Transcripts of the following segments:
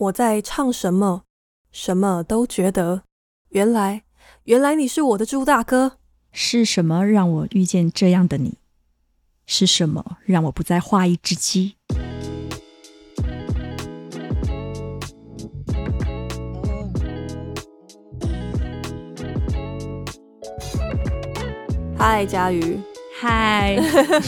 我在唱什么，什么都觉得。原来，原来你是我的猪大哥。是什么让我遇见这样的你？是什么让我不再画一只鸡？嗨，佳瑜。嗨。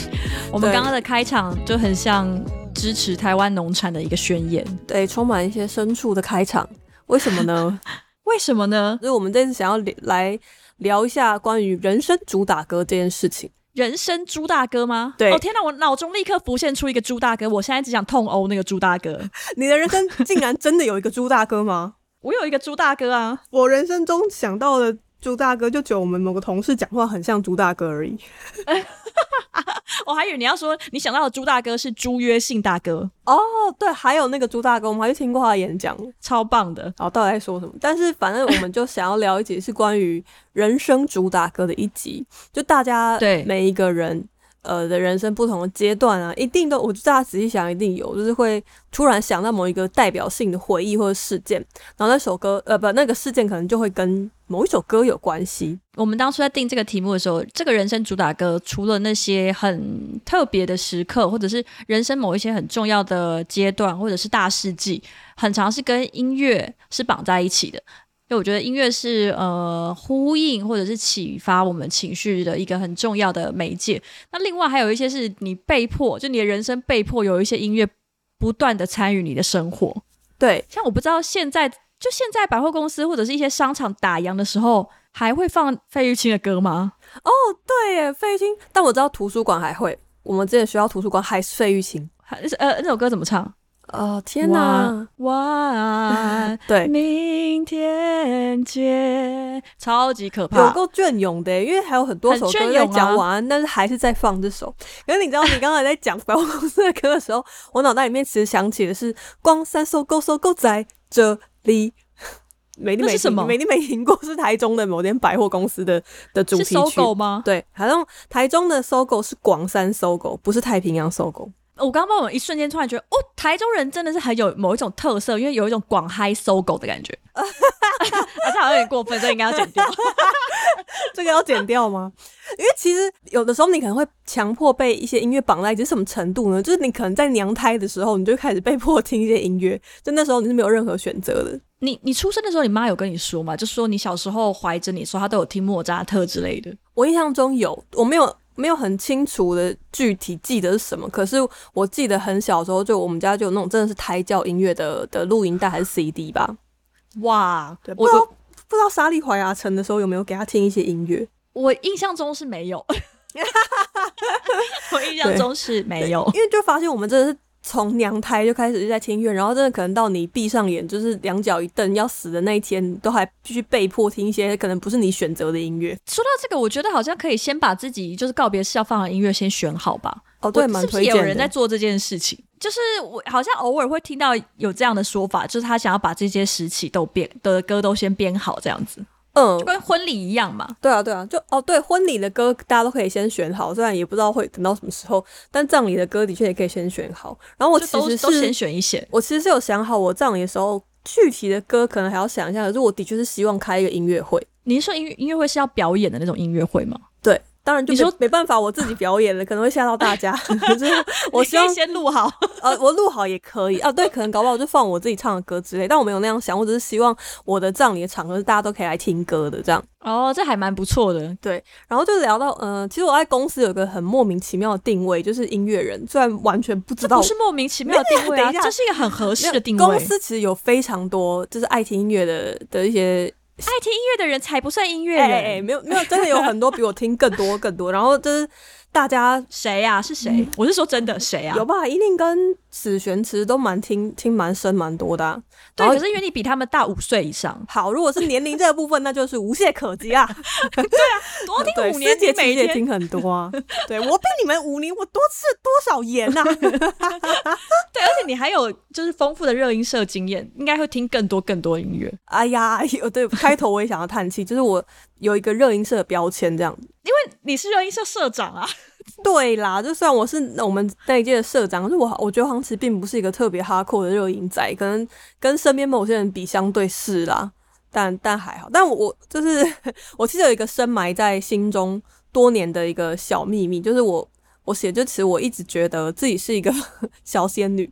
我们刚刚的开场就很像支持台湾农产的一个宣言，对，充满一些深处的开场。为什么呢？为什么呢？所以我们这次想要来聊一下关于人生主打歌这件事情。人生猪大哥吗？对。哦天哪，我脑中立刻浮现出一个猪大哥，我现在只想痛殴那个猪大哥。你的人生竟然真的有一个猪大哥吗？我有一个猪大哥啊！我人生中想到的猪大哥，就觉得我们某个同事讲话很像朱大哥而已。我还以为你要说你想到的朱大哥是朱约信大哥哦，对，还有那个朱大哥，我们还去听过他的演讲，超棒的。然后到底在说什么？但是反正我们就想要聊一集是关于人生猪大哥的一集，就大家 对每一个人呃的人生不同的阶段啊，一定都，我觉得大家仔细想，一定有，就是会突然想到某一个代表性的回忆或者事件，然后那首歌呃不，那个事件可能就会跟。某一首歌有关系。我们当初在定这个题目的时候，这个人生主打歌，除了那些很特别的时刻，或者是人生某一些很重要的阶段，或者是大事迹，很常是跟音乐是绑在一起的。因为我觉得音乐是呃呼应或者是启发我们情绪的一个很重要的媒介。那另外还有一些是你被迫，就你的人生被迫有一些音乐不断的参与你的生活。对，像我不知道现在。就现在，百货公司或者是一些商场打烊的时候，还会放费玉清的歌吗？哦，对耶，费玉清。但我知道图书馆还会，我们之前学校图书馆还是费玉清。还是呃，那首歌怎么唱？哦，天哪！晚安，对，明天见，超级可怕，有够隽永的，因为还有很多首歌在讲晚安，但是还是在放这首。可是你知道，你刚才在讲百货公司的歌的时候，我脑袋里面其实想起的是“光三搜狗搜狗在这”。里美丽美什么？美丽没听过，是台中的某间百货公司的的主题曲是 SOGO 吗？对，好像台中的 SOGO 是广山 SOGO，不是太平洋 SOGO。我刚刚我一瞬间突然觉得，哦，台中人真的是很有某一种特色，因为有一种广嗨 SOGO 的感觉。而且好像有点过分，这应该要剪掉。这个要剪掉吗？因为其实有的时候你可能会强迫被一些音乐绑在一起，是什么程度呢？就是你可能在娘胎的时候，你就开始被迫听一些音乐，就那时候你是没有任何选择的。你你出生的时候，你妈有跟你说吗？就说你小时候怀着你说她都有听莫扎特之类的。我印象中有，我没有没有很清楚的具体记得是什么，可是我记得很小的时候，就我们家就有那种真的是胎教音乐的的录音带还是 CD 吧。哇，对，不知道我不知道莎莉怀亚城的时候有没有给他听一些音乐？我印象中是没有，我印象中是没有，因为就发现我们真的是从娘胎就开始就在听音乐，然后真的可能到你闭上眼，就是两脚一蹬要死的那一天，都还必须被迫听一些可能不是你选择的音乐。说到这个，我觉得好像可以先把自己就是告别式要放的音乐先选好吧。哦，对，蛮推荐。是不是有人在做这件事情？就是我好像偶尔会听到有这样的说法，就是他想要把这些时期都编的歌都先编好，这样子。嗯，就跟婚礼一样嘛。对啊，对啊，就哦，对，婚礼的歌大家都可以先选好，虽然也不知道会等到什么时候，但葬礼的歌的确也可以先选好。然后我其实是都先选一选，我其实是有想好，我葬礼的时候具体的歌可能还要想一下。可是我的确是希望开一个音乐会。你是说音乐音乐会是要表演的那种音乐会吗？对。当然就没，你说没办法，我自己表演了，可能会吓到大家。就是我希望先录好，呃，我录好也可以啊。对，可能搞不好就放我自己唱的歌之类。但我没有那样想，我只是希望我的葬礼的场合是大家都可以来听歌的这样。哦，这还蛮不错的。对，然后就聊到，呃，其实我在公司有一个很莫名其妙的定位，就是音乐人。虽然完全不知道，不是莫名其妙的定位啊，这是一个很合适的定位。公司其实有非常多就是爱听音乐的的一些。爱听音乐的人才不算音乐人，欸欸，没有没有，真的有很多比我听更多更多。然后就是大家谁呀？是谁？嗯，我是说真的，谁啊？有吧？一定跟史玄慈都蛮听听蛮深蛮多的，啊。对，可是因为你比他们大五岁以上。好，如果是年龄这个部分，那就是无懈可击啊。对啊，多听五年，姐每天听很多啊。对，我比你们五年，我多吃多少盐啊？对，而且你还有就是丰富的热音社经验，应该会听更多更多音乐。哎呀，有对，开头我也想要叹气，就是我有一个热音社的标签这样子，因为你是热音社社长啊。对啦，就算我是我们那一届的社长，可是我我觉得黄奇并不是一个特别哈扣的热音仔，可能跟身边某些人比，相对是啦，但但还好。但我我就是 我其实有一个深埋在心中多年的一个小秘密，就是我我写这词，我一直觉得自己是一个 小仙女。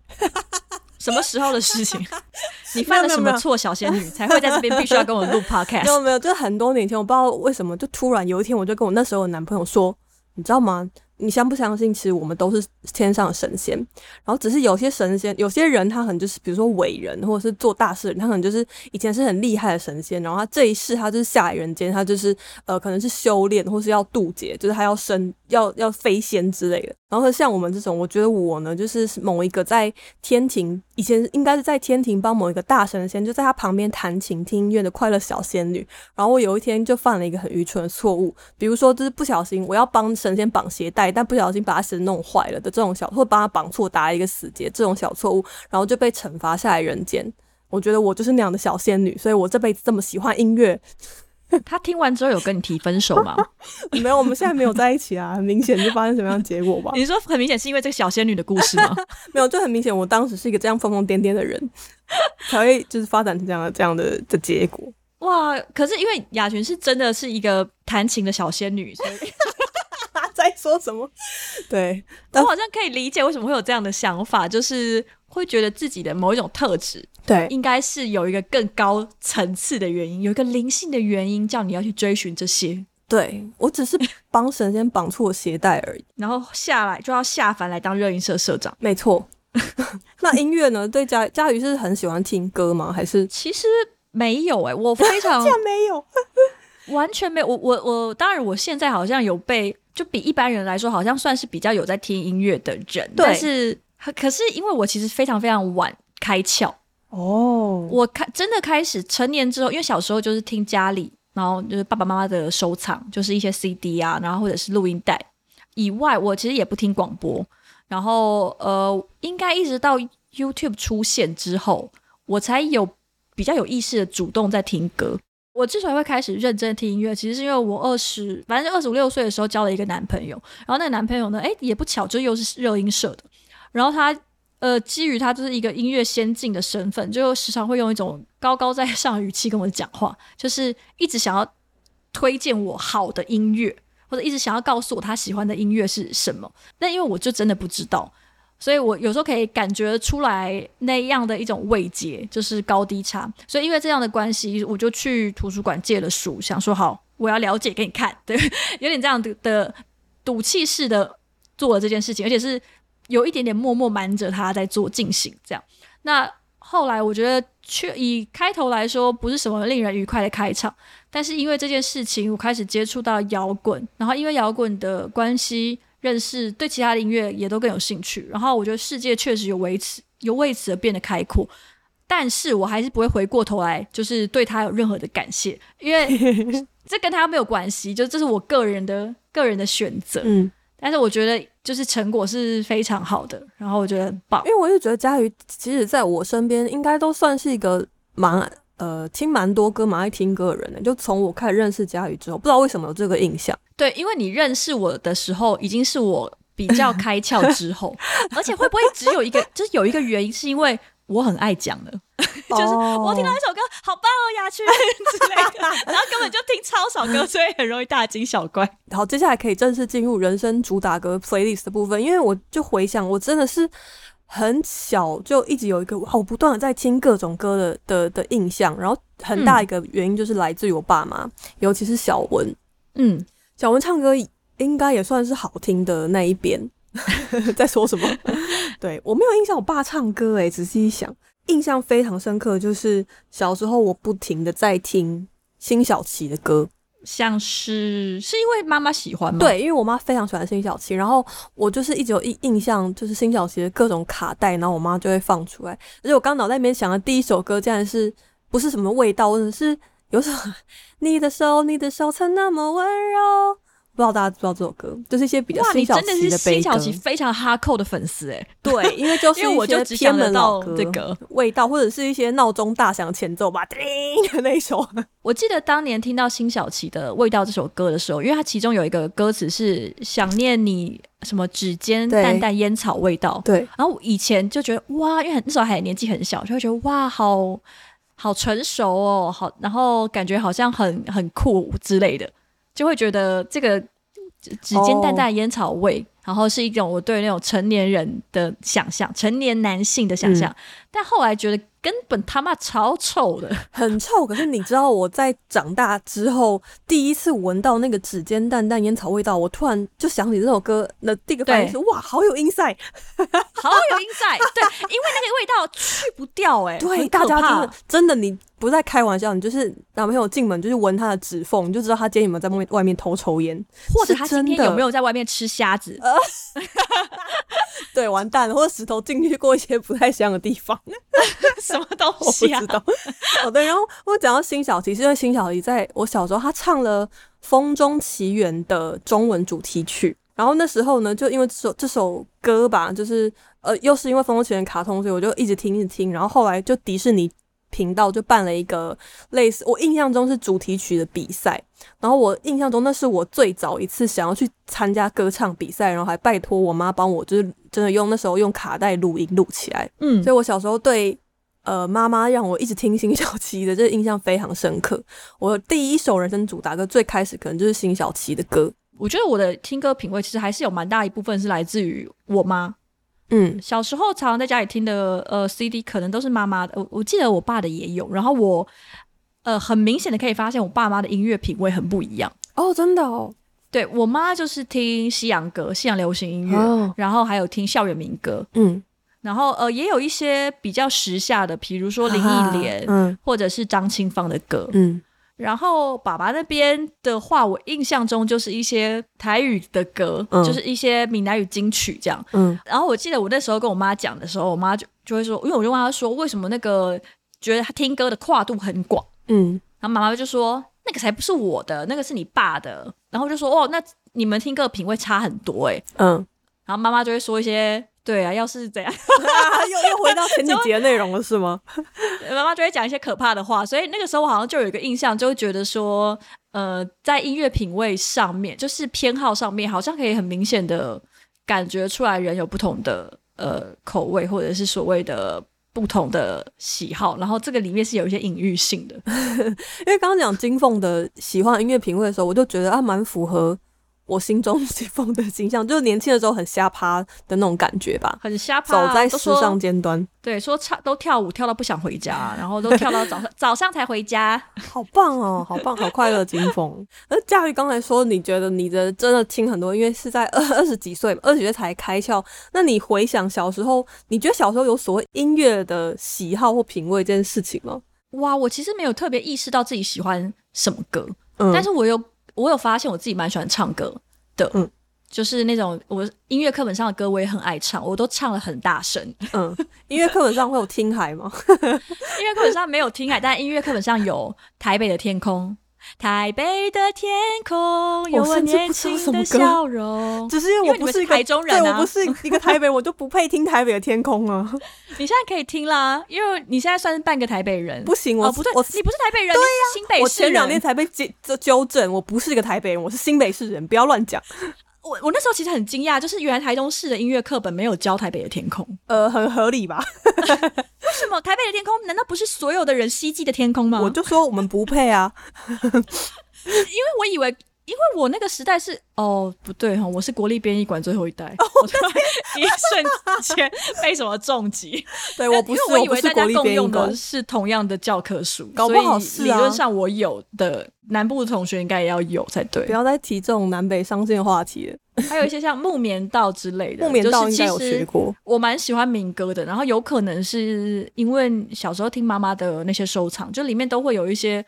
什么时候的事情？你犯了什么错，小仙女才会在这边必须要跟我录 podcast？没有没有，就很多年前，我不知道为什么，就突然有一天，我就跟我那时候的男朋友说，你知道吗？你相不相信，其实我们都是天上的神仙，然后只是有些神仙，有些人他可能就是，比如说伟人或者是做大事人，他可能就是以前是很厉害的神仙，然后他这一世他就是下来人间，他就是呃可能是修炼或是要渡劫，就是他要升要要飞仙之类的。然后像我们这种，我觉得我呢就是某一个在天庭，以前应该是在天庭帮某一个大神仙，就在他旁边弹琴听音乐的快乐小仙女。然后我有一天就犯了一个很愚蠢的错误，比如说就是不小心我要帮神仙绑鞋带。但不小心把他鞋弄坏了的这种小，或帮他绑错打一个死结这种小错误，然后就被惩罚下来人间。我觉得我就是那样的小仙女，所以我这辈子这么喜欢音乐。他听完之后有跟你提分手吗？没有，我们现在没有在一起啊，很明显就发生什么样的结果吧？你说很明显是因为这个小仙女的故事吗？没有，就很明显我当时是一个这样疯疯癫癫的人，才会就是发展成这样的这样的的结果。哇！可是因为雅群是真的是一个弹琴的小仙女，所以。在说什么？对，我好像可以理解为什么会有这样的想法，就是会觉得自己的某一种特质，对，应该是有一个更高层次的原因，有一个灵性的原因，叫你要去追寻这些。对，我只是 帮神仙绑错鞋带而已，然后下来就要下凡来当热音社社长。没错。那音乐呢？对佳佳瑜是很喜欢听歌吗？还是其实没有哎、欸，我非常 竟然没有，完全没有。我我我，当然我现在好像有被。就比一般人来说，好像算是比较有在听音乐的人，对但是可是因为我其实非常非常晚开窍哦，我开真的开始成年之后，因为小时候就是听家里，然后就是爸爸妈妈的收藏，就是一些 CD 啊，然后或者是录音带以外，我其实也不听广播，然后呃，应该一直到 YouTube 出现之后，我才有比较有意识的主动在听歌。我之所以会开始认真听音乐，其实是因为我二十，反正二十五六岁的时候交了一个男朋友，然后那个男朋友呢，诶，也不巧，就又是热音社的，然后他，呃，基于他就是一个音乐先进的身份，就时常会用一种高高在上语气跟我讲话，就是一直想要推荐我好的音乐，或者一直想要告诉我他喜欢的音乐是什么，那因为我就真的不知道。所以我有时候可以感觉出来那样的一种慰藉，就是高低差。所以因为这样的关系，我就去图书馆借了书，想说好，我要了解给你看。对，有点这样的的赌气式的做了这件事情，而且是有一点点默默瞒着他在做进行这样。那后来我觉得，却以开头来说，不是什么令人愉快的开场。但是因为这件事情，我开始接触到摇滚，然后因为摇滚的关系。认识对其他的音乐也都更有兴趣，然后我觉得世界确实有为此有为此而变得开阔，但是我还是不会回过头来就是对他有任何的感谢，因为 这跟他没有关系，就这是我个人的个人的选择。嗯，但是我觉得就是成果是非常好的，然后我觉得很棒，因为我就觉得佳瑜其实在我身边应该都算是一个蛮呃听蛮多歌蛮爱听歌的人呢，就从我开始认识佳瑜之后，不知道为什么有这个印象。对，因为你认识我的时候，已经是我比较开窍之后，而且会不会只有一个？就是有一个原因，是因为我很爱讲了，就是我听到一首歌好棒哦，雅群之类的，然后根本就听超少歌，所以很容易大惊小怪。好，接下来可以正式进入人生主打歌 playlist 的部分，因为我就回想，我真的是很小就一直有一个我不断的在听各种歌的的的印象，然后很大一个原因就是来自于我爸妈，嗯、尤其是小文，嗯。小文唱歌应该也算是好听的那一边，在说什么？对，我没有印象，我爸唱歌诶，仔细一想，印象非常深刻，就是小时候我不停的在听辛晓琪的歌，像是是因为妈妈喜欢吗？对，因为我妈非常喜欢辛晓琪，然后我就是一直有印印象，就是辛晓琪的各种卡带，然后我妈就会放出来，而且我刚脑袋里面想的第一首歌，竟然是不是什么味道，或者是。有什么？你的手，你的手曾那么温柔，不知道大家知不知道这首歌，就是一些比较辛晓琪的悲歌。辛晓琪非常哈扣的粉丝哎，对，因为就是一些偏门老歌这个味道，或者是一些闹钟大响前奏吧，叮的那首。我记得当年听到辛晓琪的《味道》这首歌的时候，因为它其中有一个歌词是想念你什么指尖淡淡烟草味道，对。然后我以前就觉得哇，因为很那时候还年纪很小，就会觉得哇，好好成熟哦，好，然后感觉好像很很酷之类的，就会觉得这个指尖淡淡烟草味。Oh. 然后是一种我对那种成年人的想象，成年男性的想象，嗯、但后来觉得根本他妈超臭的，很臭。可是你知道我在长大之后第一次闻到那个指尖淡淡烟草味道，我突然就想起这首歌，那第一个反应是哇，好有 insight，好有 insight，对，因为那个味道去不掉、欸，哎，对，大家真的真的你。不在开玩笑，你就是男朋友进门就是闻他的指缝，你就知道他今天有没有在外面外面偷抽烟，或者他今天有没有在外面吃虾子。对，完蛋了，或者石头进去过一些不太香的地方，什么东西啊？我不知道。哦，对，然后我讲到辛晓琪，是因为辛晓琪在我小时候，她唱了《风中奇缘》的中文主题曲，然后那时候呢，就因为这首这首歌吧，就是呃，又是因为《风中奇缘》卡通，所以我就一直听一直听，然后后来就迪士尼。频道就办了一个类似，我印象中是主题曲的比赛，然后我印象中那是我最早一次想要去参加歌唱比赛，然后还拜托我妈帮我，就是真的用那时候用卡带录音录起来，嗯，所以我小时候对呃妈妈让我一直听辛晓琪的这个印象非常深刻。我第一首人生主打歌最开始可能就是辛晓琪的歌，我觉得我的听歌品味其实还是有蛮大一部分是来自于我妈。嗯，小时候常常在家里听的呃 CD 可能都是妈妈的，我我记得我爸的也有，然后我呃很明显的可以发现我爸妈的音乐品味很不一样。哦，真的哦，对我妈就是听西洋歌、西洋流行音乐，哦、然后还有听校园民歌，嗯，然后呃也有一些比较时下的，比如说林忆莲，嗯，或者是张清芳的歌，嗯。然后爸爸那边的话，我印象中就是一些台语的歌，嗯、就是一些闽南语金曲这样。嗯，然后我记得我那时候跟我妈讲的时候，我妈就就会说，因为我就问她说，为什么那个觉得她听歌的跨度很广？嗯，然后妈妈就说，那个才不是我的，那个是你爸的。然后就说，哦，那你们听歌的品味差很多哎。嗯，然后妈妈就会说一些。对啊，要是怎样，又又回到前几 集的内容了，是吗？妈妈就会讲一些可怕的话，所以那个时候我好像就有一个印象，就会觉得说，呃，在音乐品味上面，就是偏好上面，好像可以很明显的感觉出来，人有不同的呃口味，或者是所谓的不同的喜好，然后这个里面是有一些隐喻性的。因为刚刚讲金凤的喜欢音乐品味的时候，我就觉得啊，蛮符合。我心中金凤的形象，就是年轻的时候很瞎趴的那种感觉吧，很瞎趴，走在时尚尖端。对，说唱都跳舞跳到不想回家，然后都跳到早上 早上才回家，好棒哦，好棒，好快乐，金凤。而佳玉刚才说，你觉得你的真的听很多，因为是在二二十几岁，二十几岁才开窍。那你回想小时候，你觉得小时候有所谓音乐的喜好或品味这件事情吗？哇，我其实没有特别意识到自己喜欢什么歌，嗯，但是我有。我有发现我自己蛮喜欢唱歌的，嗯，就是那种我音乐课本上的歌我也很爱唱，我都唱了很大声，嗯。音乐课本上会有听海吗？音乐课本上没有听海，但音乐课本上有台北的天空。台北的天空有我年轻的笑容，只是因为我不是一个台中人，我不是一个台北，我就不配听台北的天空啊。你现在可以听啦，因为你现在算是半个台北人。不行，我不对，我你不是台北人，对呀，新北市人。我前两天才被纠纠正，我不是一个台北人，我是新北市人，不要乱讲。我我那时候其实很惊讶，就是原来台中市的音乐课本没有教台北的天空，呃，很合理吧？为什么台北的天空难道不是所有的人希冀的天空吗？我就说我们不配啊，因为我以为。因为我那个时代是哦不对哈，我是国立编译馆最后一代，哦、我 一瞬间被什么重击？对我不是，我以为大家共用的是同样的教科书，搞不好是理论上我有的南部的同学应该也要有才对。不要再提这种南北相近的话题了。还有一些像木棉道之类的，木棉道应该有学过。我蛮喜欢民歌的，然后有可能是因为小时候听妈妈的那些收藏，就里面都会有一些。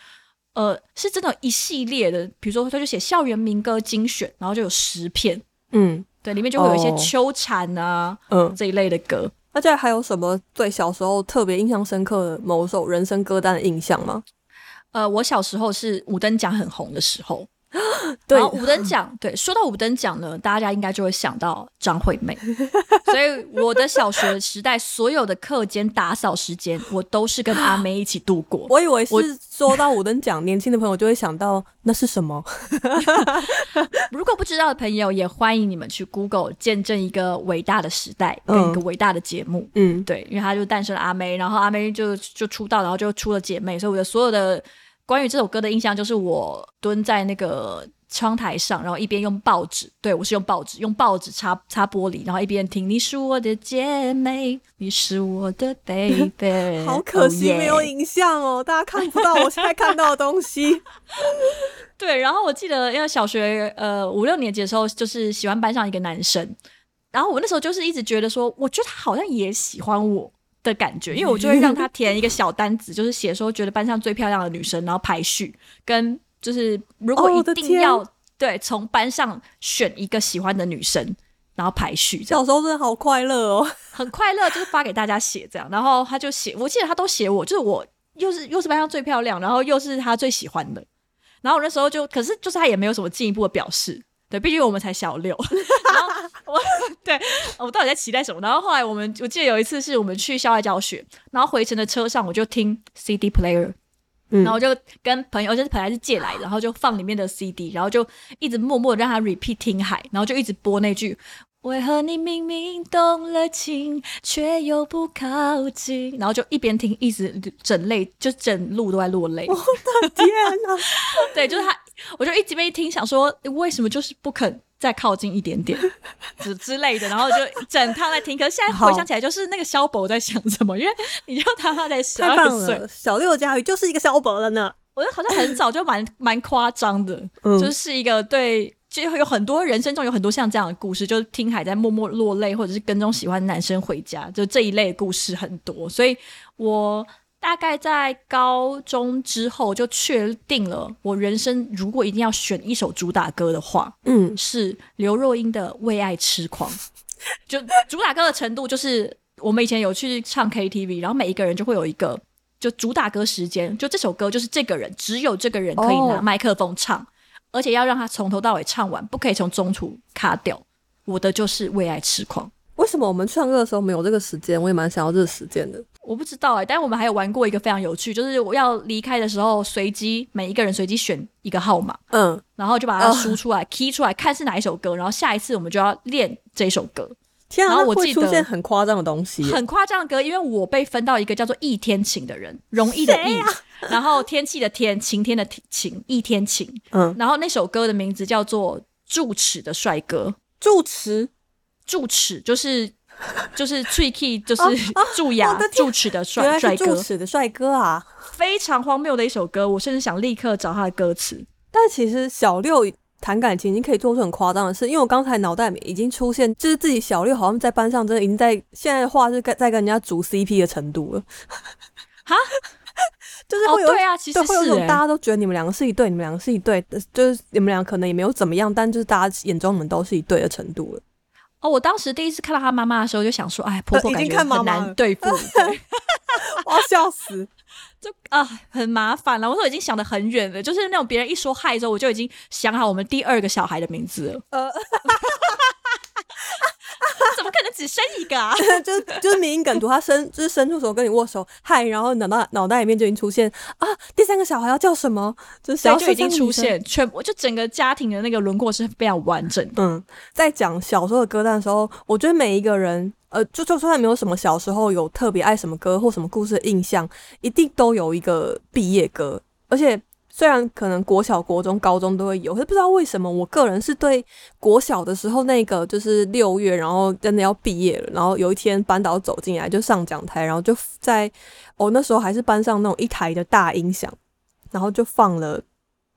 呃，是真的，一系列的，比如说，他就写校园民歌精选，然后就有十篇，嗯，对，里面就会有一些秋蝉啊，嗯，这一类的歌。那这还有什么对小时候特别印象深刻的某首人生歌单的印象吗？呃，我小时候是五等奖很红的时候，对，然后五等奖，对，说到五等奖呢，大家应该就会想到张惠妹。所以我的小学时代，所有的课间打扫时间，我都是跟阿妹一起度过。我以为是说到五等奖，年轻的朋友就会想到那是什么。如果不知道的朋友，也欢迎你们去 Google 见证一个伟大的时代跟一个伟大的节目。嗯，对，因为他就诞生了阿妹，然后阿妹就就出道，然后就出了姐妹，所以我的所有的。关于这首歌的印象就是我蹲在那个窗台上，然后一边用报纸，对，我是用报纸，用报纸擦擦玻璃，然后一边听。你是我的姐妹，你是我的 baby。好可惜没有影像哦，oh. 大家看不到我现在看到的东西。对，然后我记得因为小学呃五六年级的时候，就是喜欢班上一个男生，然后我那时候就是一直觉得说，我觉得他好像也喜欢我。的感觉，因为我就会让他填一个小单子，就是写说觉得班上最漂亮的女生，然后排序，跟就是如果一定要、哦、对从班上选一个喜欢的女生，然后排序。小时候真的好快乐哦，很快乐，就是发给大家写这样，然后他就写，我记得他都写我，就是我又是又是班上最漂亮，然后又是他最喜欢的，然后我那时候就，可是就是他也没有什么进一步的表示。对，毕竟我们才小六，然后我对我到底在期待什么？然后后来我们，我记得有一次是我们去校外教学，然后回程的车上我就听 CD player，、嗯、然后就跟朋友，就是本来是借来的，然后就放里面的 CD，然后就一直默默的让他 repeat 听海，然后就一直播那句。为何你明明动了情，却又不靠近？然后就一边听，一直整泪，就整路都在落泪。我的天哪！对，就是他，我就一直被一听，想说为什么就是不肯再靠近一点点 之之类的，然后就整趟在听。可是现在回想起来，就是那个萧伯在想什么？因为你就他他在十二岁，小六的家瑜就是一个萧伯了呢。我觉得好像很早就蛮 蛮夸张的，嗯、就是一个对。就有很多人生中有很多像这样的故事，就是听海在默默落泪，或者是跟踪喜欢男生回家，就这一类的故事很多。所以我大概在高中之后就确定了，我人生如果一定要选一首主打歌的话，嗯，是刘若英的《为爱痴狂》。就主打歌的程度，就是我们以前有去唱 KTV，然后每一个人就会有一个就主打歌时间，就这首歌就是这个人，只有这个人可以拿麦克风唱。哦而且要让他从头到尾唱完，不可以从中途卡掉。我的就是为爱痴狂。为什么我们唱歌的时候没有这个时间？我也蛮想要这个时间的。我不知道哎、欸，但是我们还有玩过一个非常有趣，就是我要离开的时候，随机每一个人随机选一个号码，嗯，然后就把它输出来、呃、key 出来，看是哪一首歌，然后下一次我们就要练这首歌。天啊，然后我记得出现很夸张的东西，很夸张的歌，因为我被分到一个叫做易天晴的人，容易的易，啊、然后天气的天，晴天的晴，易天晴。嗯，然后那首歌的名字叫做《住持的帅哥》，住持，住持就是就是 tricky，就是蛀牙蛀齿的帅帅哥，蛀齿的帅哥啊，非常荒谬的一首歌，我甚至想立刻找他的歌词，但其实小六。谈感情已经可以做出很夸张的事，因为我刚才脑袋里面已经出现，就是自己小六好像在班上真的已经在现在的话是在在跟人家组 CP 的程度了，哈，就是会有、哦、对啊，其实会有种大家都觉得你们两个是一对，你们两个是一对，就是你们俩可能也没有怎么样，但就是大家眼中你们都是一对的程度了。哦，我当时第一次看到他妈妈的时候，就想说，哎，婆婆感觉很难对付，对我要笑死。就啊，很麻烦了。我说已经想得很远了，就是那种别人一说嗨之后，我就已经想好我们第二个小孩的名字了。呃，怎么可能只生一个啊？就是就是迷因梗图，他伸就是伸出手跟你握手嗨，然后脑袋脑袋里面就已经出现啊，第三个小孩要叫什么？就小就已经出现，全部就整个家庭的那个轮廓是非常完整的。嗯，在讲小时候的歌单的时候，我觉得每一个人。呃，就就算没有什么小时候有特别爱什么歌或什么故事的印象，一定都有一个毕业歌。而且虽然可能国小、国中、高中都会有，可是不知道为什么，我个人是对国小的时候那个就是六月，然后真的要毕业了，然后有一天班导走进来就上讲台，然后就在我、哦、那时候还是班上那种一台的大音响，然后就放了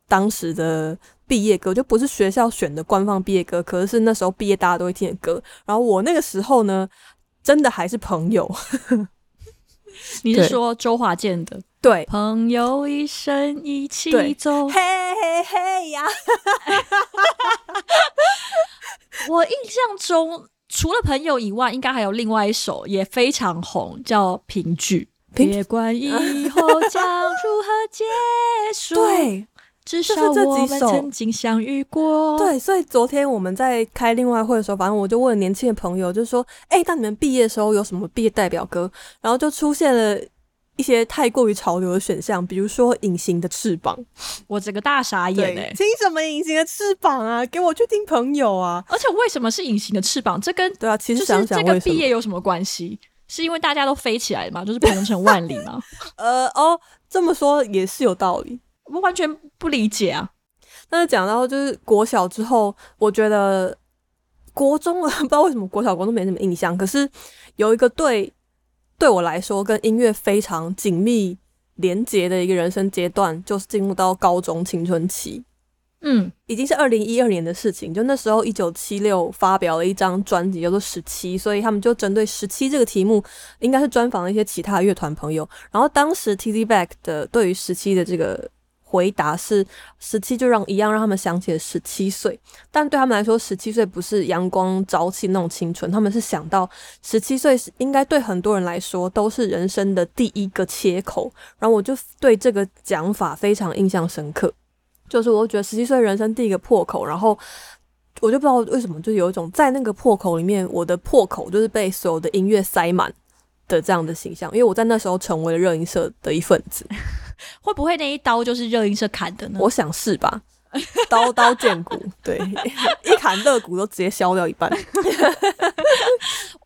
当时的。毕业歌就不是学校选的官方毕业歌，可是是那时候毕业大家都会听的歌。然后我那个时候呢，真的还是朋友。你是说周华健的？对，朋友一生一起走，嘿嘿嘿呀！我印象中，除了朋友以外，应该还有另外一首也非常红，叫《评剧》。别管以后 将如何结束。对。至少我们曾经相遇过。对，所以昨天我们在开另外会的时候，反正我就问年轻的朋友，就说：“哎、欸，当你们毕业的时候有什么毕业代表歌？”然后就出现了一些太过于潮流的选项，比如说《隐形的翅膀》。我整个大傻眼哎！听什么《隐形的翅膀》啊？给我去听朋友啊！而且为什么是《隐形的翅膀》？这跟对啊，其实想想这个毕业有什么关系？是因为大家都飞起来嘛？就是鹏程万里嘛？呃哦，这么说也是有道理。我完全不理解啊！但是讲到就是国小之后，我觉得国中啊，不知道为什么国小国中没什么印象。可是有一个对对我来说跟音乐非常紧密连结的一个人生阶段，就是进入到高中青春期。嗯，已经是二零一二年的事情。就那时候，一九七六发表了一张专辑，叫做《十七》，所以他们就针对“十七”这个题目，应该是专访了一些其他乐团朋友。然后当时 Tizzy Bac 的对于“十七”的这个回答是：“十七就让一样让他们想起了十七岁。”但对他们来说，十七岁不是阳光朝气那种青春，他们是想到十七岁是应该对很多人来说都是人生的第一个切口。然后我就对这个讲法非常印象深刻。就是我觉得十七岁人生第一个破口，然后我就不知道为什么，就有一种在那个破口里面，我的破口就是被所有的音乐塞满的这样的形象。因为我在那时候成为了热音社的一份子，会不会那一刀就是热音社砍的呢？我想是吧，刀刀见骨，对，一砍肋骨都直接削掉一半。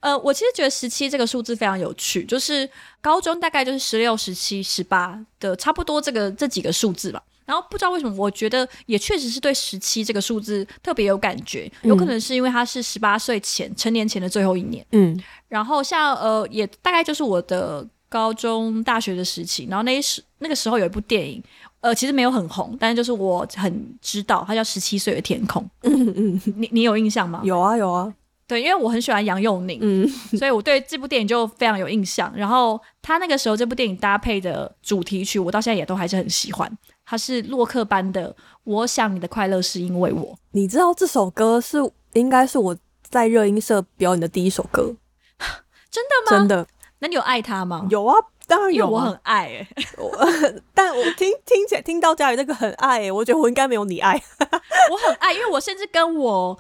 呃，我其实觉得十七这个数字非常有趣，就是高中大概就是十六、十七、十八的差不多这个这几个数字吧。然后不知道为什么，我觉得也确实是对十七这个数字特别有感觉，有可能是因为他是十八岁前成年前的最后一年。嗯，然后像呃，也大概就是我的高中、大学的时期。然后那时那个时候有一部电影，呃，其实没有很红，但是就是我很知道，它叫《十七岁的天空》。嗯嗯，你你有印象吗？有啊有啊。对，因为我很喜欢杨佑宁，嗯，所以我对这部电影就非常有印象。然后他那个时候这部电影搭配的主题曲，我到现在也都还是很喜欢。它是洛克班的《我想你的快乐是因为我》。你知道这首歌是应该是我在热音社表演的第一首歌，真的吗？真的？那你有爱他吗？有啊，当然有啊，我很爱哎、欸，但我听听起来听到家里那个很爱我觉得我应该没有你爱。我很爱，因为我甚至跟我。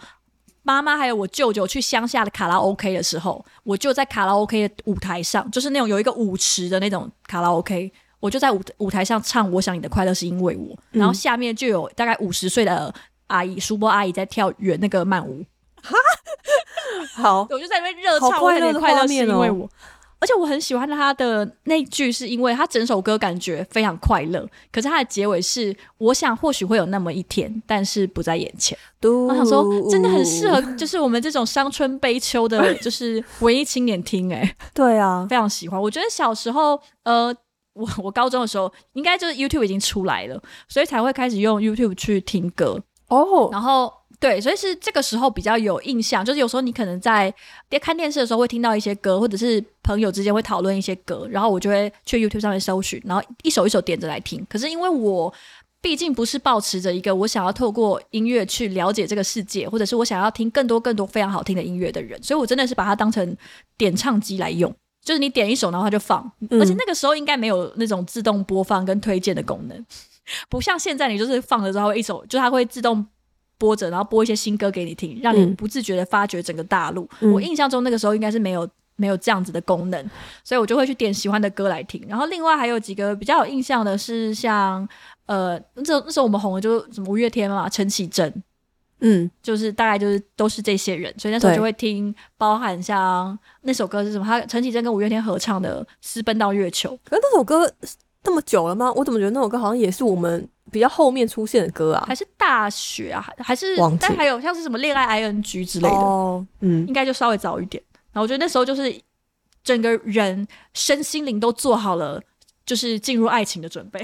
妈妈还有我舅舅去乡下的卡拉 OK 的时候，我就在卡拉 OK 的舞台上，就是那种有一个舞池的那种卡拉 OK，我就在舞舞台上唱《我想你的快乐是因为我》，然后下面就有大概五十岁的阿姨、叔伯阿姨在跳圆那个慢舞。哈，好，我就在那边热唱《我想你的快乐是因为我》。而且我很喜欢他的那句，是因为他整首歌感觉非常快乐，可是他的结尾是“我想或许会有那么一天，但是不在眼前”。我想说，真的很适合，就是我们这种伤春悲秋的，就是文艺青年听、欸。诶对啊，非常喜欢。我觉得小时候，呃，我我高中的时候，应该就是 YouTube 已经出来了，所以才会开始用 YouTube 去听歌哦，然后。对，所以是这个时候比较有印象，就是有时候你可能在看电视的时候会听到一些歌，或者是朋友之间会讨论一些歌，然后我就会去 YouTube 上面搜寻，然后一首一首点着来听。可是因为我毕竟不是抱持着一个我想要透过音乐去了解这个世界，或者是我想要听更多更多非常好听的音乐的人，所以我真的是把它当成点唱机来用，就是你点一首，然后它就放，而且那个时候应该没有那种自动播放跟推荐的功能，不像现在你就是放了之后一首，就它会自动。播着，然后播一些新歌给你听，让你不自觉的发掘整个大陆。嗯、我印象中那个时候应该是没有没有这样子的功能，所以我就会去点喜欢的歌来听。然后另外还有几个比较有印象的是像呃，那时候那时候我们红的就是什么五月天嘛，陈绮贞，嗯，就是大概就是都是这些人，所以那时候就会听，包含像那首歌是什么，他陈绮贞跟五月天合唱的《私奔到月球》。可是那首歌这么久了吗？我怎么觉得那首歌好像也是我们。比较后面出现的歌啊，还是大学啊，还是，但还有像是什么恋爱 ing 之类的，哦，嗯，应该就稍微早一点。然后我觉得那时候就是整个人身心灵都做好了，就是进入爱情的准备。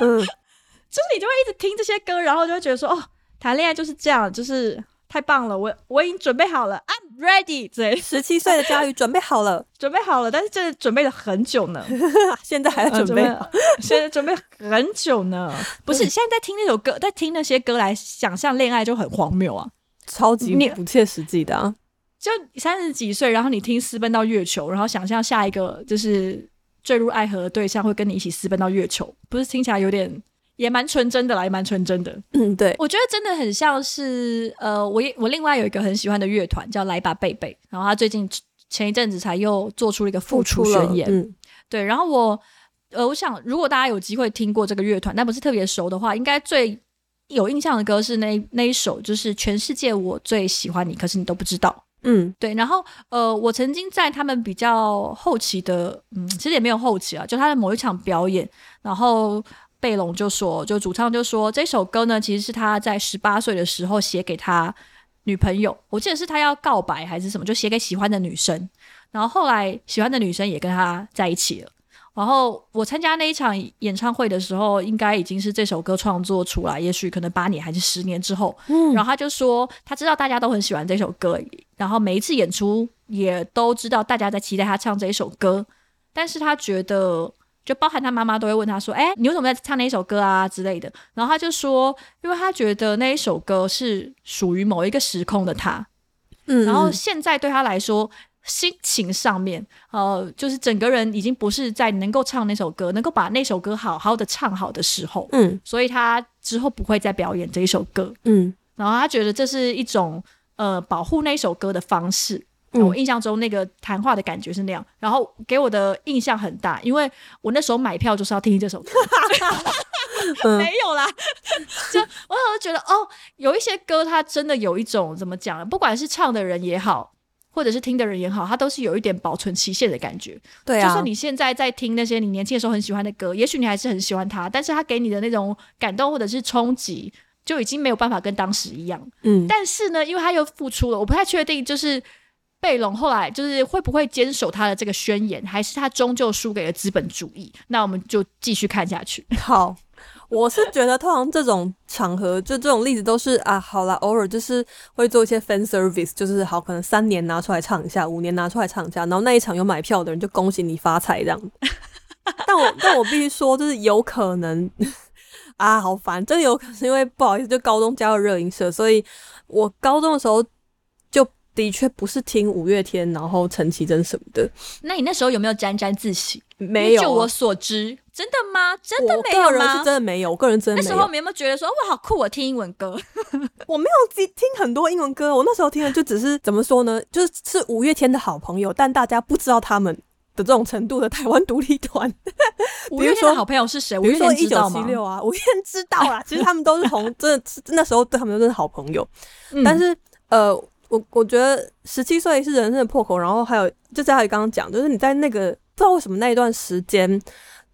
嗯，就是你就会一直听这些歌，然后就会觉得说，哦，谈恋爱就是这样，就是。太棒了，我我已经准备好了，I'm ready。对，十七岁的佳宇准备好了，准备好了，但是这准备了很久呢，现在还要准备，呃、现在准备很久呢。不是，现在在听那首歌，在听那些歌来想象恋爱就很荒谬啊，超级不切实际的啊。就三十几岁，然后你听私奔到月球，然后想象下一个就是坠入爱河的对象会跟你一起私奔到月球，不是听起来有点也蛮纯真的啦，也蛮纯真的。嗯，对，我觉得真的很像是呃，我我另外有一个很喜欢的乐团叫来吧贝贝，然后他最近前一阵子才又做出了一个复出宣言。嗯，对，然后我呃，我想如果大家有机会听过这个乐团，但不是特别熟的话，应该最有印象的歌是那那一首，就是全世界我最喜欢你，可是你都不知道。嗯，对，然后呃，我曾经在他们比较后期的，嗯，其实也没有后期啊，就他的某一场表演，然后贝隆就说，就主唱就说，这首歌呢，其实是他在十八岁的时候写给他女朋友，我记得是他要告白还是什么，就写给喜欢的女生，然后后来喜欢的女生也跟他在一起了。然后我参加那一场演唱会的时候，应该已经是这首歌创作出来，也许可能八年还是十年之后。嗯，然后他就说，他知道大家都很喜欢这首歌，然后每一次演出也都知道大家在期待他唱这一首歌，但是他觉得，就包含他妈妈都会问他说：“哎，你为什么在唱那一首歌啊？”之类的。然后他就说，因为他觉得那一首歌是属于某一个时空的他，嗯，然后现在对他来说。心情上面，呃，就是整个人已经不是在能够唱那首歌，能够把那首歌好好的唱好的时候，嗯，所以他之后不会再表演这一首歌，嗯，然后他觉得这是一种呃保护那首歌的方式，嗯，我印象中那个谈话的感觉是那样，然后给我的印象很大，因为我那时候买票就是要听这首歌，没有啦，就我好像觉得哦，有一些歌它真的有一种怎么讲，不管是唱的人也好。或者是听的人也好，它都是有一点保存期限的感觉。对啊，就算你现在在听那些你年轻的时候很喜欢的歌，也许你还是很喜欢它，但是它给你的那种感动或者是冲击，就已经没有办法跟当时一样。嗯，但是呢，因为它又付出了，我不太确定，就是贝隆后来就是会不会坚守他的这个宣言，还是他终究输给了资本主义？那我们就继续看下去。好。我是觉得，通常这种场合，就这种例子都是啊，好啦，偶尔就是会做一些 fan service，就是好，可能三年拿出来唱一下，五年拿出来唱一下，然后那一场有买票的人就恭喜你发财这样。但我但我必须说，就是有可能啊，好烦，真的有可能是因为不好意思，就高中加入热音社，所以我高中的时候就的确不是听五月天，然后陈绮贞什么的。那你那时候有没有沾沾自喜？没有，就我所知。真的吗？真的没有吗？我个人是真的没有，我个人真的没有。那时候你有没有觉得说哇好酷？我听英文歌，我没有听听很多英文歌。我那时候听的就只是怎么说呢？就是是五月天的好朋友，但大家不知道他们的这种程度的台湾独立团。五月天的好朋友是谁？比如说一九七六啊，五月天知道啦。其实他们都是同 真的，那时候对他们都是好朋友。嗯、但是呃，我我觉得十七岁是人生的破口。然后还有就在刚刚讲，就是你在那个不知道为什么那一段时间。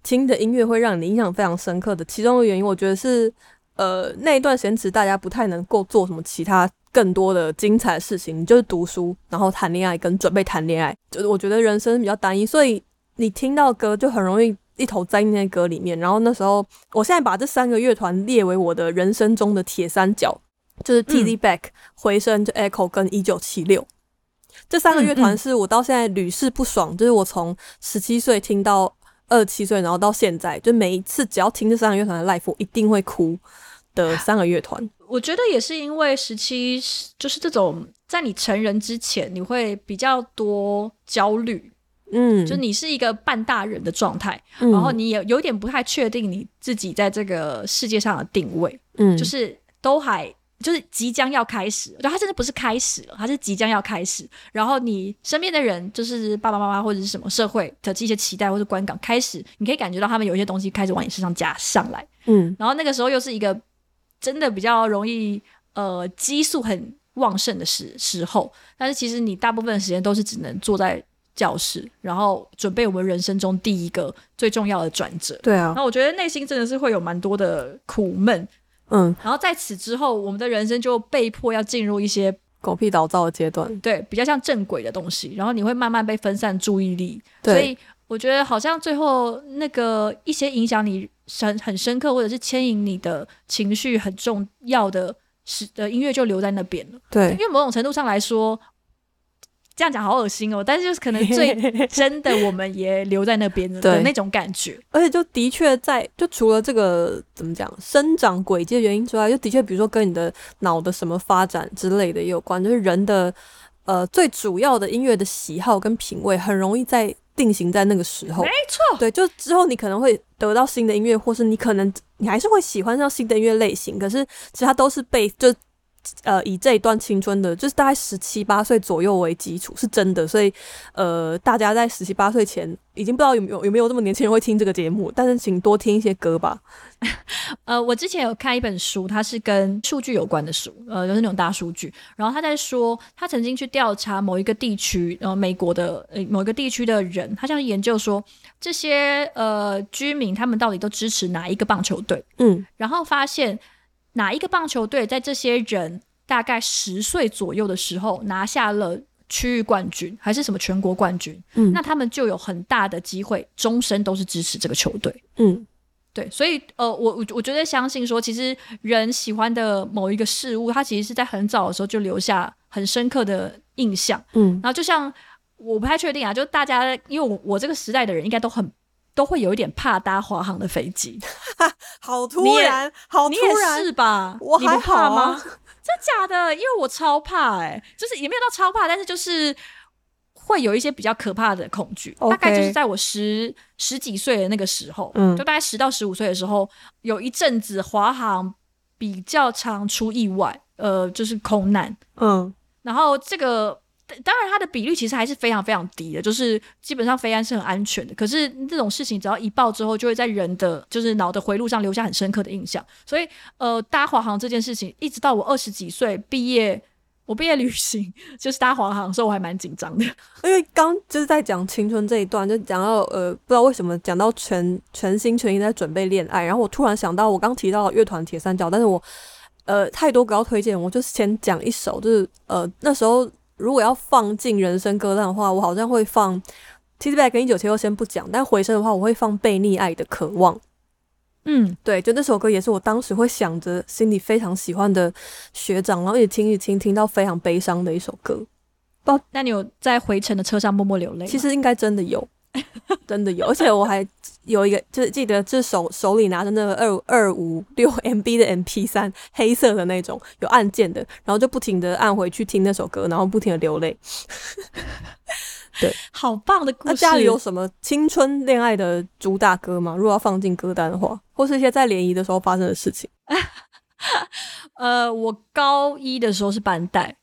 听的音乐会让你印象非常深刻的其中的原因，我觉得是，呃，那一段时间大家不太能够做什么其他更多的精彩的事情，就是读书，然后谈恋爱跟准备谈恋爱，就我觉得人生比较单一，所以你听到歌就很容易一头栽进那歌里面。然后那时候，我现在把这三个乐团列为我的人生中的铁三角，就是 Tizzy Bac、嗯、回声就 Echo 跟一九七六这三个乐团是我到现在屡试不爽，嗯嗯就是我从十七岁听到。二十七岁，然后到现在，就每一次只要听这三个乐团的 live，我一定会哭的三个乐团。我觉得也是因为十七，就是这种在你成人之前，你会比较多焦虑，嗯，就你是一个半大人的状态，嗯，然后你也有点不太确定你自己在这个世界上的定位，嗯，就是都还。就是即将要开始，对，他真的不是开始了，它是即将要开始。然后你身边的人，就是爸爸妈妈或者是什么社会的这些期待或者观感开始，你可以感觉到他们有一些东西开始往你身上加上来。嗯，然后那个时候又是一个真的比较容易呃激素很旺盛的时时候，但是其实你大部分的时间都是只能坐在教室，然后准备我们人生中第一个最重要的转折。对啊，那我觉得内心真的是会有蛮多的苦闷。嗯，然后在此之后，我们的人生就被迫要进入一些狗屁倒灶的阶段，对，比较像正轨的东西。然后你会慢慢被分散注意力，对，所以我觉得好像最后那个一些影响你很很深刻，或者是牵引你的情绪很重要的是的音乐就留在那边了。对，因为某种程度上来说。这样讲好恶心哦，但是就是可能最 真的，我们也留在那边的那种感觉。而且就的确在，就除了这个怎么讲生长轨迹的原因之外，就的确比如说跟你的脑的什么发展之类的也有关。就是人的呃最主要的音乐的喜好跟品味，很容易在定型在那个时候。没错，对，就之后你可能会得到新的音乐，或是你可能你还是会喜欢上新的音乐类型，可是其实它都是被就。呃，以这一段青春的，就是大概十七八岁左右为基础，是真的。所以，呃，大家在十七八岁前，已经不知道有没有有没有这么年轻人会听这个节目，但是请多听一些歌吧。呃，我之前有看一本书，它是跟数据有关的书，呃，就是那种大数据。然后他在说，他曾经去调查某一个地区，然后美国的呃某一个地区的人，他想研究说这些呃居民他们到底都支持哪一个棒球队，嗯，然后发现。哪一个棒球队在这些人大概十岁左右的时候拿下了区域冠军，还是什么全国冠军？嗯，那他们就有很大的机会终身都是支持这个球队。嗯，对，所以呃，我我我觉得相信说，其实人喜欢的某一个事物，它其实是在很早的时候就留下很深刻的印象。嗯，然后就像我不太确定啊，就大家因为我我这个时代的人应该都很。都会有一点怕搭华航的飞机，好突然，好突然，你也是吧？我还好啊，吗？真假的？因为我超怕、欸，哎，就是也没有到超怕，但是就是会有一些比较可怕的恐惧。大概就是在我十十几岁的那个时候，嗯，就大概十到十五岁的时候，有一阵子华航比较常出意外，呃，就是空难，嗯，然后这个。当然，它的比率其实还是非常非常低的，就是基本上飞安是很安全的。可是这种事情只要一爆之后，就会在人的就是脑的回路上留下很深刻的印象。所以，呃，搭华航这件事情，一直到我二十几岁毕业，我毕业旅行就是搭华航的时候，我还蛮紧张的。因为刚就是在讲青春这一段，就讲到呃，不知道为什么讲到全全心全意在准备恋爱，然后我突然想到我刚提到乐团铁三角，但是我呃太多歌要推荐，我就先讲一首，就是呃那时候。如果要放进人生歌单的话，我好像会放《T Z Back》跟《一九七六》先不讲，但回声的话，我会放《被溺爱的渴望》。嗯，对，就那首歌也是我当时会想着心里非常喜欢的学长，然后一直听一听，听到非常悲伤的一首歌。不，那你有在回程的车上默默流泪？其实应该真的有。真的有，而且我还有一个，就是记得，就是手手里拿着那个二二五六 MB 的 MP 三，黑色的那种，有按键的，然后就不停的按回去听那首歌，然后不停的流泪。对，好棒的故事。那家里有什么青春恋爱的主打歌吗？如果要放进歌单的话，或是一些在联谊的时候发生的事情。呃，我高一的时候是班代。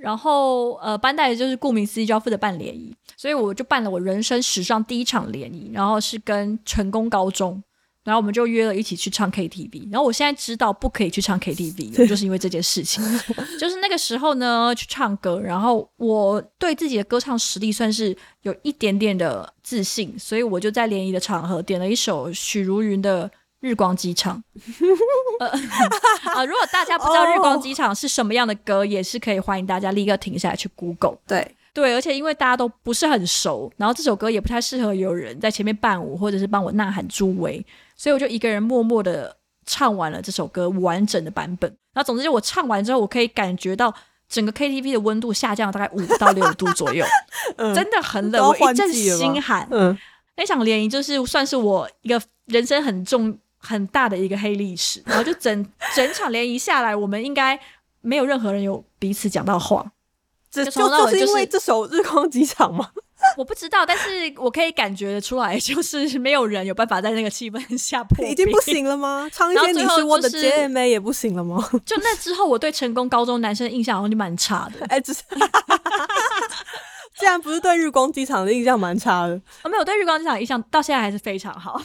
然后，呃，班代就是顾名思义就要负责办联谊，所以我就办了我人生史上第一场联谊，然后是跟成功高中，然后我们就约了一起去唱 KTV。然后我现在知道不可以去唱 KTV，就是因为这件事情。就是那个时候呢，去唱歌，然后我对自己的歌唱实力算是有一点点的自信，所以我就在联谊的场合点了一首许茹芸的。日光机场，呃啊！如果大家不知道日光机场是什么样的歌，oh. 也是可以欢迎大家立刻停下来去 Google。对对，而且因为大家都不是很熟，然后这首歌也不太适合有人在前面伴舞或者是帮我呐喊助威，所以我就一个人默默的唱完了这首歌完整的版本。然后总之就我唱完之后，我可以感觉到整个 KTV 的温度下降了大概五到六度左右，嗯、真的很冷，我一阵心寒。嗯，那场联谊就是算是我一个人生很重。很大的一个黑历史，然后就整 整场联谊下来，我们应该没有任何人有彼此讲到话，这就就是因为这首《日光机场》吗？我不知道，但是我可以感觉得出来，就是没有人有办法在那个气氛下破冰，已经不行了吗？唱一些你是我的 JMA 也不行了吗？就那之后，我对成功高中男生印象好像就蛮差的。哎，这是，既然不是对日光机场的印象蛮差的，啊，没有对日光机场的印象到现在还是非常好。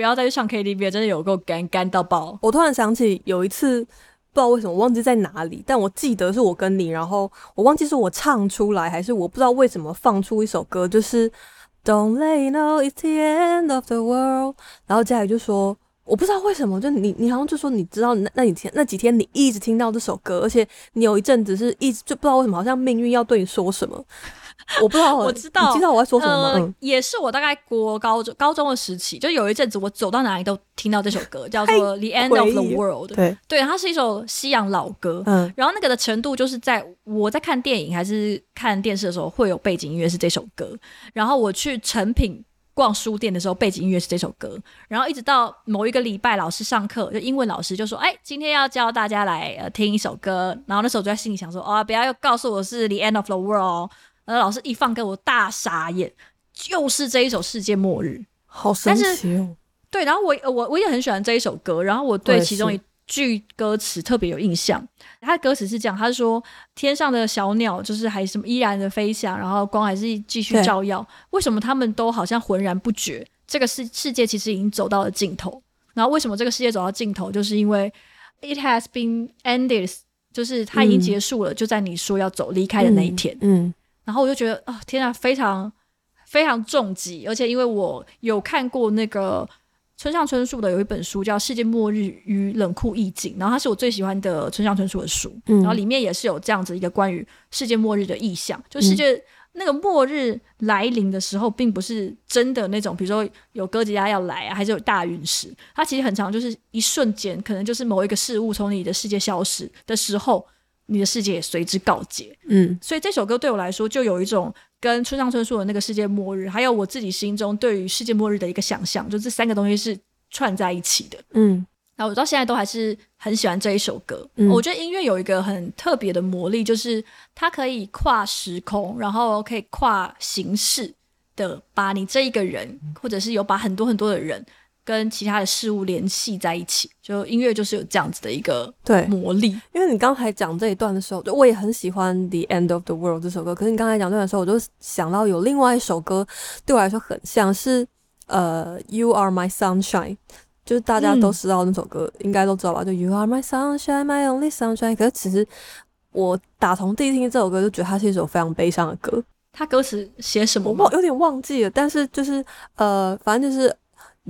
不要再去唱 KTV，真的有够干干到爆！我突然想起有一次，不知道为什么忘记在哪里，但我记得是我跟你，然后我忘记是我唱出来，还是我不知道为什么放出一首歌，就是 Don't let you know it's the end of the world。然后家里就说，我不知道为什么，就你你好像就说你知道那那几天那几天你一直听到这首歌，而且你有一阵子是一直就不知道为什么，好像命运要对你说什么。我不知道，我知道，你知道我在说什么吗？呃嗯、也是我大概国高中高中的时期，就有一阵子我走到哪里都听到这首歌，叫做《The End of the World》。对，对，它是一首西洋老歌。嗯，然后那个的程度就是在我在看电影还是看电视的时候，会有背景音乐是这首歌。然后我去成品逛书店的时候，背景音乐是这首歌。然后一直到某一个礼拜，老师上课，就英文老师就说：“哎，今天要教大家来呃听一首歌。”然后那时候就在心里想说：“哦，不要又告诉我是《The End of the World》。”然后老师一放给，我大傻眼，就是这一首《世界末日》，好神奇哦！对，然后我我我也很喜欢这一首歌，然后我对其中一句歌词特别有印象。它的歌词是这样，他说：“天上的小鸟就是还什么依然的飞翔，然后光还是继续照耀。为什么他们都好像浑然不觉？这个世世界其实已经走到了尽头。然后为什么这个世界走到尽头？就是因为 it has been ended，就是它已经结束了，嗯、就在你说要走离开的那一天。嗯”嗯，然后我就觉得啊、哦，天啊，非常非常重击，而且因为我有看过那个。村上春树的有一本书叫《世界末日与冷酷意境》，然后它是我最喜欢的村上春树的书，嗯、然后里面也是有这样子一个关于世界末日的意象，就世界那个末日来临的时候，并不是真的那种，比如说有哥吉拉要来啊，还是有大陨石，它其实很长，就是一瞬间，可能就是某一个事物从你的世界消失的时候，你的世界也随之告解。嗯，所以这首歌对我来说就有一种。跟村上春树的那个世界末日，还有我自己心中对于世界末日的一个想象，就这三个东西是串在一起的。嗯，然后我到现在都还是很喜欢这一首歌。嗯，我觉得音乐有一个很特别的魔力，就是它可以跨时空，然后可以跨形式的把你这一个人，或者是有把很多很多的人。跟其他的事物联系在一起，就音乐就是有这样子的一个对魔力。因为你刚才讲这一段的时候，就我也很喜欢《The End of the World》这首歌。可是你刚才讲这段的时候，我就想到有另外一首歌，对我来说很像是呃《You Are My Sunshine》，就是大家都知道那首歌，嗯、应该都知道吧？就《You Are My Sunshine, My Only Sunshine》。可是其实我打从第一听这首歌，就觉得它是一首非常悲伤的歌。它歌词写什么？我有点忘记了，但是就是呃，反正就是。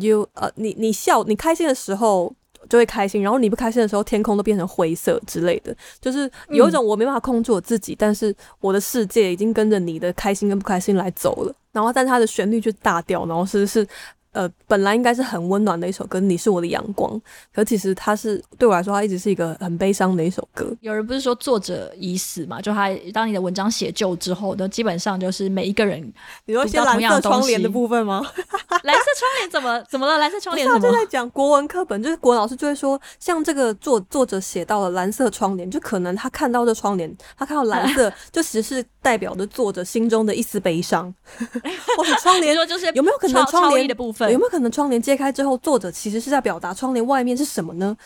You 呃，你你笑，你开心的时候就会开心，然后你不开心的时候，天空都变成灰色之类的，就是有一种我没办法控制我自己，嗯、但是我的世界已经跟着你的开心跟不开心来走了。然后，但它的旋律就大调，然后是是。呃，本来应该是很温暖的一首歌，你是我的阳光。可其实它是对我来说，它一直是一个很悲伤的一首歌。有人不是说作者已死嘛？就他当你的文章写就之后，那基本上就是每一个人，你说先蓝色窗帘的部分吗？蓝色窗帘怎么怎么了？蓝色窗帘怎么？就在讲国文课本，就是国文老师就会说，像这个作作者写到了蓝色窗帘，就可能他看到这窗帘，他看到蓝色，就其实是代表着作者心中的一丝悲伤。或者窗帘说就是有没有可能窗帘的部分？有没有可能窗帘揭开之后，作者其实是在表达窗帘外面是什么呢？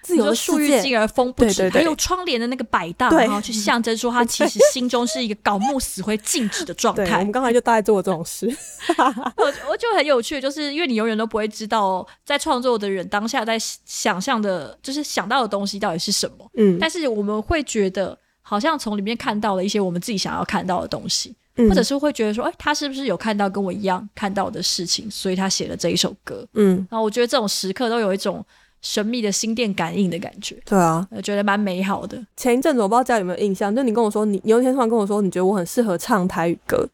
自由的树欲静而风不止，还有窗帘的那个摆荡，然后去象征说他其实心中是一个搞木死灰静止的状态。我们刚才就大概做了这种事，我我就很有趣，就是因为你永远都不会知道，在创作的人当下在想象的，就是想到的东西到底是什么。嗯，但是我们会觉得，好像从里面看到了一些我们自己想要看到的东西。或者是会觉得说，哎、欸，他是不是有看到跟我一样看到的事情，所以他写了这一首歌。嗯，然后我觉得这种时刻都有一种神秘的心电感应的感觉。对啊，我觉得蛮美好的。前一阵子我不知道大家有没有印象，就你跟我说，你有一天突然跟我说，你觉得我很适合唱台语歌。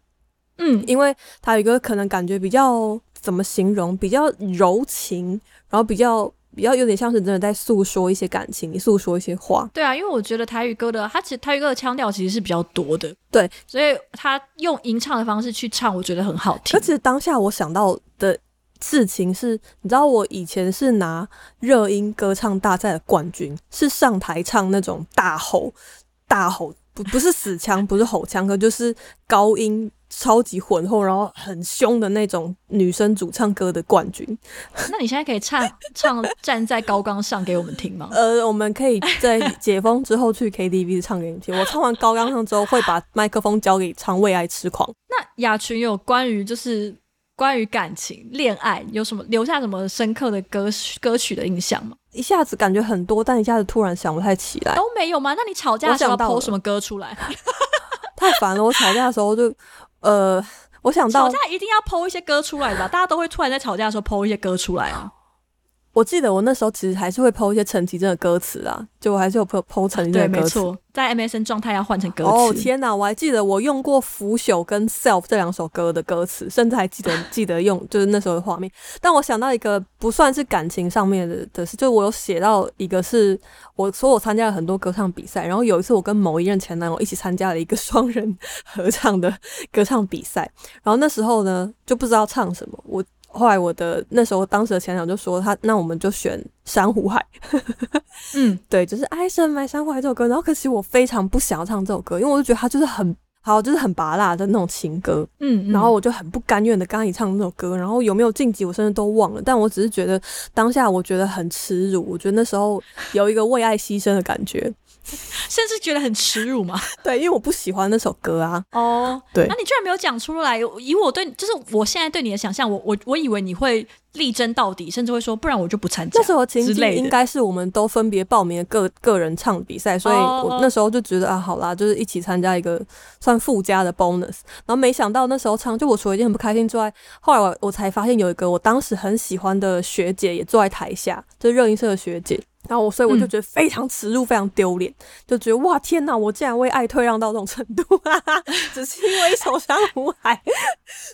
嗯，因为台语歌可能感觉比较怎么形容，比较柔情，然后比较。比较有点像是真的在诉说一些感情，你诉说一些话。对啊，因为我觉得台语歌的，它其实台语歌的腔调其实是比较多的。对，所以他用吟唱的方式去唱，我觉得很好听。可其实当下我想到的事情是，你知道我以前是拿热音歌唱大赛的冠军，是上台唱那种大吼大吼，不不是死腔，不是吼腔，可就是高音。超级浑厚，然后很凶的那种女生主唱歌的冠军。那你现在可以唱唱《站在高岗上》给我们听吗？呃，我们可以在解封之后去 KTV 唱给你听。我唱完《高岗上》之后，会把麦克风交给唱《为爱痴狂》。那雅群有关于就是关于感情、恋爱有什么留下什么深刻的歌歌曲的印象吗？一下子感觉很多，但一下子突然想不太起来。都没有吗？那你吵架的时候 po 什么歌出来？太烦了！我吵架的时候就。呃，我想到吵架一定要 po 一些歌出来吧，大家都会突然在吵架的时候 po 一些歌出来啊。我记得我那时候其实还是会 po 一些陈绮贞的歌词啊，就我还是有 po po 陈绮贞的歌词。对，没错，在 MSN 状态要换成歌词。哦天哪，我还记得我用过《腐朽》跟《Self》这两首歌的歌词，甚至还记得 记得用就是那时候的画面。但我想到一个不算是感情上面的的事，就是我有写到一个是我说我参加了很多歌唱比赛，然后有一次我跟某一任前男友一起参加了一个 双人合唱的歌唱比赛，然后那时候呢就不知道唱什么我。后来我的那时候当时的前男友就说他，那我们就选珊瑚海。嗯，对，就是爱神买珊瑚海这首歌。然后可惜我非常不想要唱这首歌，因为我就觉得他就是很好，就是很拔辣的那种情歌，嗯，嗯，然后我就很不甘愿的跟他一起唱那首歌，然后有没有晋级我甚至都忘了，但我只是觉得当下我觉得很耻辱，我觉得那时候有一个为爱牺牲的感觉。甚至觉得很耻辱嘛？对，因为我不喜欢那首歌啊。哦，对，那你居然没有讲出来。以我对，就是我现在对你的想象，我我我以为你会力争到底，甚至会说，不然我就不参加。那时候情景应该是我们都分别报名个个人唱比赛，所以我那时候就觉得啊，好啦，就是一起参加一个算附加的 bonus。然后没想到那时候唱，就我除了一件很不开心之外，后来我我才发现有一个我当时很喜欢的学姐也坐在台下，就是热音社的学姐。然后我，所以我就觉得非常耻辱，非常丢脸，嗯、就觉得哇天哪，我竟然为爱退让到这种程度，哈哈，只是因为一首《珊瑚海》。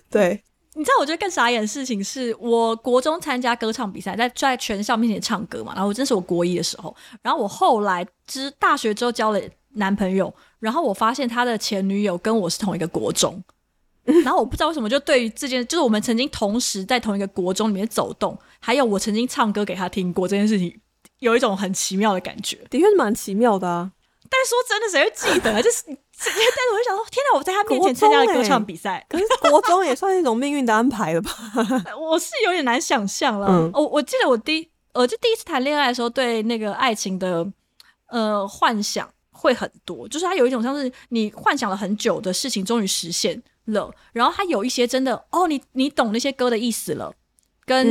对，你知道，我觉得更傻眼的事情是，我国中参加歌唱比赛，在在全校面前唱歌嘛，然后真是我国一的时候，然后我后来之大学之后交了男朋友，然后我发现他的前女友跟我是同一个国中，然后我不知道为什么就对于这件，就是我们曾经同时在同一个国中里面走动，还有我曾经唱歌给他听过这件事情。有一种很奇妙的感觉，的确是蛮奇妙的啊。但是说真的，谁会记得？啊 就是，但是我就想说，天哪！我在他面前参加了歌唱比赛，可是国中也算是一种命运的安排了吧？我是有点难想象了。嗯、我我记得我第呃，就第一次谈恋爱的时候，对那个爱情的呃幻想会很多，就是它有一种像是你幻想了很久的事情终于实现了，然后它有一些真的哦，你你懂那些歌的意思了，跟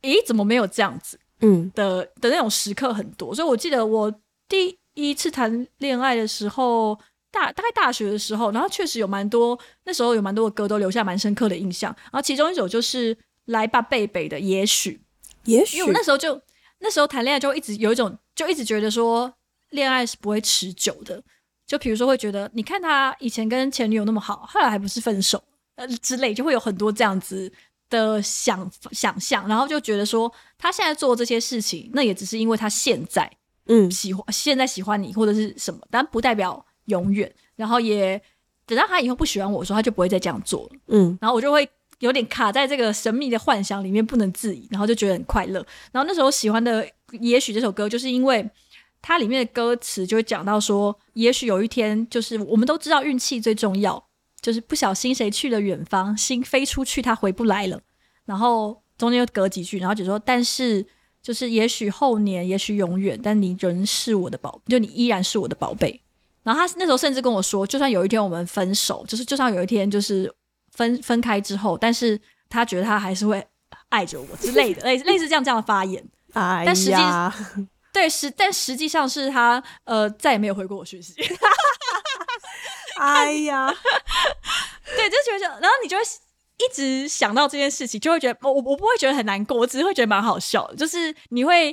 咦、嗯、怎么没有这样子？嗯。的的那种时刻很多，所以我记得我第一次谈恋爱的时候，大大概大学的时候，然后确实有蛮多那时候有蛮多的歌都留下蛮深刻的印象，然后其中一首就是《来吧贝贝》的，也许，也许，因为我那时候就那时候谈恋爱就一直有一种就一直觉得说恋爱是不会持久的，就比如说会觉得你看他以前跟前女友那么好，后来还不是分手呃之类，就会有很多这样子。的想想象，然后就觉得说，他现在做这些事情，那也只是因为他现在，嗯，喜欢现在喜欢你或者是什么，但不代表永远。然后也等到他以后不喜欢我说，他就不会再这样做了，嗯。然后我就会有点卡在这个神秘的幻想里面不能自已，然后就觉得很快乐。然后那时候喜欢的也许这首歌，就是因为它里面的歌词就会讲到说，也许有一天，就是我们都知道运气最重要。就是不小心谁去了远方，心飞出去，他回不来了。然后中间又隔几句，然后就说：“但是就是也许后年，也许永远，但你仍是我的宝，就你依然是我的宝贝。”然后他那时候甚至跟我说：“就算有一天我们分手，就是就算有一天就是分分开之后，但是他觉得他还是会爱着我之类的，类类似这样这样的发言。哎”但实际 对实但实际上是他呃再也没有回过我讯息。哎呀，对，就觉得，然后你就会一直想到这件事情，就会觉得我我不会觉得很难过，我只是会觉得蛮好笑的，就是你会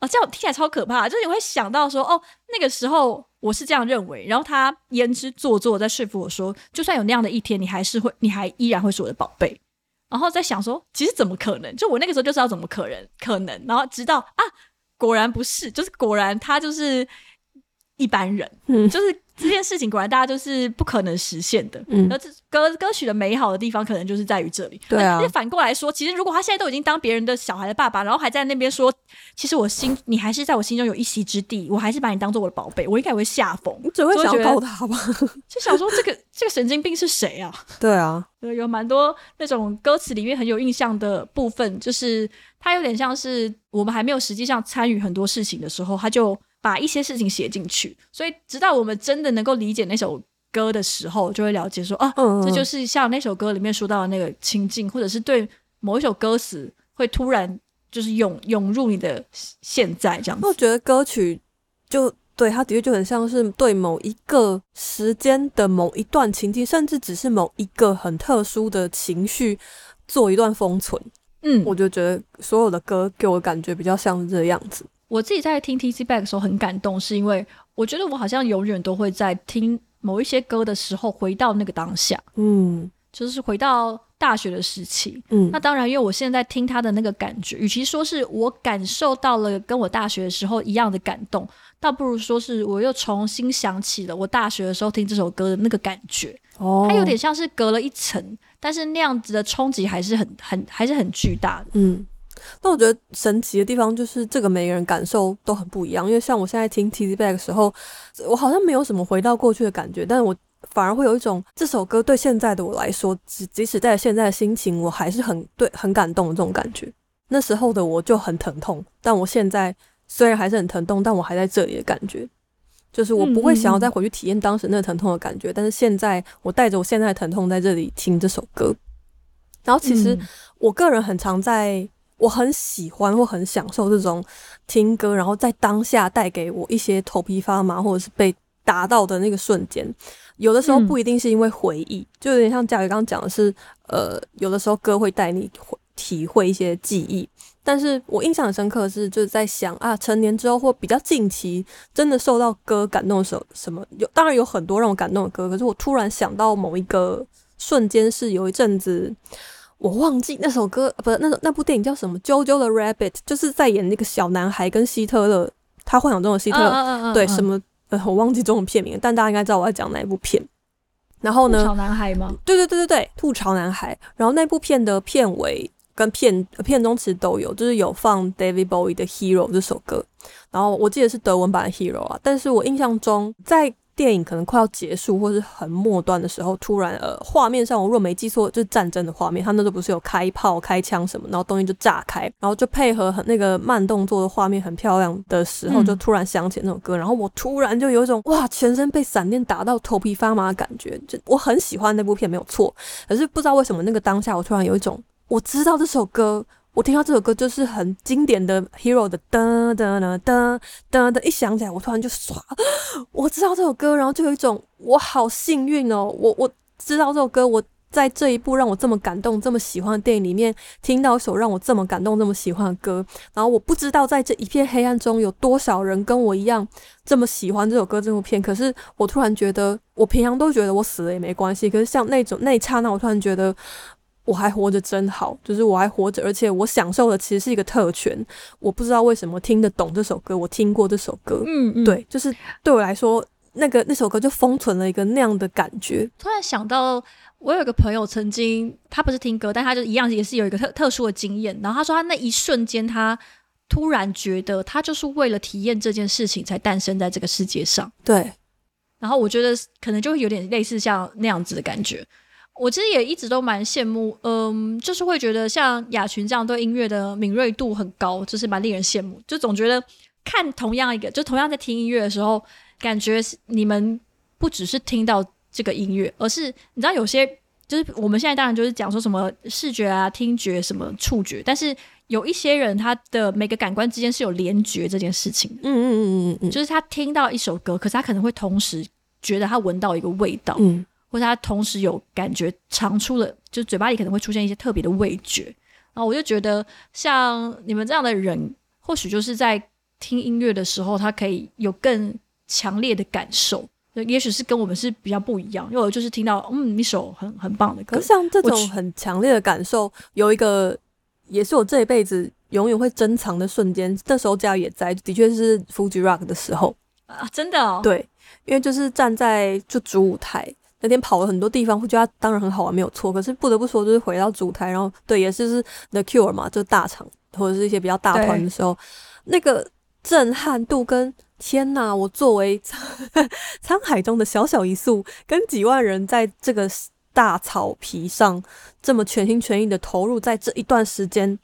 哦，这样听起来超可怕，就是你会想到说，哦，那个时候我是这样认为，然后他言之做作在说服我说，就算有那样的一天，你还是会，你还依然会是我的宝贝，然后在想说，其实怎么可能？就我那个时候就知道怎么可能可能，然后直到啊，果然不是，就是果然他就是一般人，嗯，就是。这件事情果然大家就是不可能实现的，嗯，而这歌歌曲的美好的地方可能就是在于这里。对啊，那反过来说，其实如果他现在都已经当别人的小孩的爸爸，然后还在那边说，其实我心你还是在我心中有一席之地，我还是把你当做我的宝贝，我应该也会吓疯，你只会想要告他吧？就想说这个这个神经病是谁啊？对啊，有蛮多那种歌词里面很有印象的部分，就是他有点像是我们还没有实际上参与很多事情的时候，他就。把一些事情写进去，所以直到我们真的能够理解那首歌的时候，就会了解说啊，嗯嗯，这就是像那首歌里面说到的那个情境，或者是对某一首歌词会突然就是涌涌入你的现在这样子。我觉得歌曲就对它的确就很像是对某一个时间的某一段情境，甚至只是某一个很特殊的情绪做一段封存。嗯，我就觉得所有的歌给我感觉比较像是这样子。我自己在听 TC Back 的时候很感动，是因为我觉得我好像永远都会在听某一些歌的时候回到那个当下，嗯，就是回到大学的时期，嗯，那当然，因为我现在听他的那个感觉，与其说是我感受到了跟我大学的时候一样的感动，倒不如说是我又重新想起了我大学的时候听这首歌的那个感觉，哦，它有点像是隔了一层，但是那样子的冲击还是很很还是很巨大的，嗯。那我觉得神奇的地方就是这个每个人感受都很不一样，因为像我现在听 TZ Back 的时候，我好像没有什么回到过去的感觉，但是我反而会有一种这首歌对现在的我来说，即即使在现在的心情，我还是很对很感动的这种感觉。那时候的我就很疼痛，但我现在虽然还是很疼痛，但我还在这里的感觉，就是我不会想要再回去体验当时那个疼痛的感觉。嗯嗯，但是现在我带着我现在的疼痛在这里听这首歌，然后其实我个人很常在，我很喜欢或很享受这种听歌，然后在当下带给我一些头皮发麻或者是被打到的那个瞬间。有的时候不一定是因为回忆，嗯、就有点像佳宇刚刚讲的是，呃，有的时候歌会带你。体会一些记忆，但是我印象很深刻的是，就是在想啊，成年之后或比较近期，真的受到歌感动的时候，什么有？当然有很多让我感动的歌，可是我突然想到某一个瞬间，是有一阵子我忘记那首歌，不是那那部电影叫什么？《JoJo 的 Rabbit》，就是在演那个小男孩跟希特勒，他幻想中的希特勒，嗯嗯嗯嗯对什么？呃，我忘记中文片名，但大家应该知道我要讲哪一部片。然后呢？吐槽男孩吗？对对对对对，吐槽男孩。然后那部片的片尾。跟片片中其实都有，就是有放 David Bowie 的《Hero》这首歌，然后我记得是德文版的《Hero》啊，但是我印象中在电影可能快要结束或是很末端的时候，突然呃画面上我若没记错就是战争的画面，他那时候不是有开炮、开枪什么，然后东西就炸开，然后就配合很那个慢动作的画面很漂亮的时候，就突然想起那首歌，然后我突然就有一种哇，全身被闪电打到头皮发麻的感觉，就我很喜欢那部片没有错，可是不知道为什么那个当下我突然有一种。我知道这首歌，我听到这首歌就是很经典的 Hero 的噔噔噔噔噔噔，一响起来，我突然就唰，我知道这首歌，然后就有一种我好幸运哦，我我知道这首歌，我在这一部让我这么感动、这么喜欢的电影里面听到一首让我这么感动、这么喜欢的歌，然后我不知道在这一片黑暗中有多少人跟我一样这么喜欢这首歌、这部片，可是我突然觉得，我平常都觉得我死了也没关系，可是像那种那一刹那，我突然觉得。我还活着真好，就是我还活着，而且我享受的其实是一个特权。我不知道为什么听得懂这首歌，我听过这首歌，嗯嗯，对，就是对我来说，那个那首歌就封存了一个那样的感觉。突然想到，我有一个朋友曾经，他不是听歌，但他就一样也是有一个特特殊的经验。然后他说，他那一瞬间，他突然觉得，他就是为了体验这件事情才诞生在这个世界上。对。然后我觉得可能就会有点类似像那样子的感觉。我其实也一直都蛮羡慕，嗯，就是会觉得像雅群这样对音乐的敏锐度很高，就是蛮令人羡慕。就总觉得看同样一个，就同样在听音乐的时候，感觉你们不只是听到这个音乐，而是你知道有些就是我们现在当然就是讲说什么视觉啊、听觉、什么触觉，但是有一些人他的每个感官之间是有联觉这件事情。嗯嗯嗯嗯嗯，就是他听到一首歌，可是他可能会同时觉得他闻到一个味道。嗯。或者他同时有感觉尝出了，就嘴巴里可能会出现一些特别的味觉，然后我就觉得像你们这样的人，或许就是在听音乐的时候，他可以有更强烈的感受，也许是跟我们是比较不一样，因为我就是听到嗯一首很很棒的歌，可是像这。种很强烈的感受，有一个也是我这一辈子永远会珍藏的瞬间，那时候家也在，的确是 Fuji Rock 的时候。啊，真的哦，对，因为就是站在就主舞台。那天跑了很多地方，会觉得当然很好玩，没有错。可是不得不说，就是回到主台，然后对，也是是 The Cure 嘛，就大场或者是一些比较大团的时候，那个震撼度跟天呐，我作为沧海中的小小一粟，跟几万人在这个大草皮上这么全心全意的投入，在这一段时间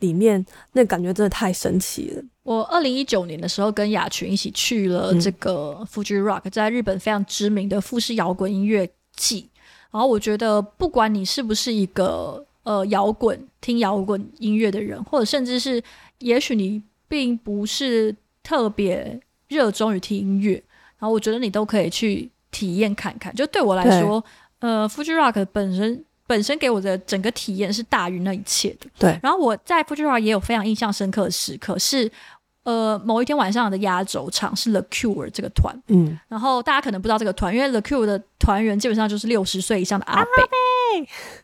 里面，那感觉真的太神奇了。我二零一九年的时候跟雅群一起去了这个 Fuji Rock，在日本非常知名的富士摇滚音乐季。然后我觉得，不管你是不是一个呃摇滚听摇滚音乐的人，或者甚至是也许你并不是特别热衷于听音乐，然后我觉得你都可以去体验看看。就对我来说，呃，Fuji Rock 本身本身给我的整个体验是大于那一切的。对。然后我在 Fuji Rock 也有非常印象深刻的时刻是。呃，某一天晚上的压轴场是 The Cure 这个团，嗯，然后大家可能不知道这个团，因为 The Cure 的团员基本上就是六十岁以上的阿贝，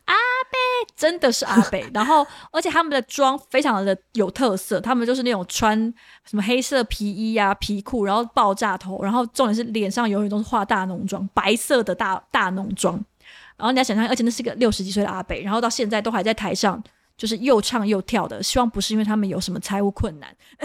阿贝真的是阿贝，然后而且他们的妆非常的有特色，他们就是那种穿什么黑色皮衣啊、皮裤，然后爆炸头，然后重点是脸上永远都是化大浓妆，白色的大大浓妆，然后你要想象，而且那是个六十几岁的阿北，然后到现在都还在台上。就是又唱又跳的，希望不是因为他们有什么财务困难。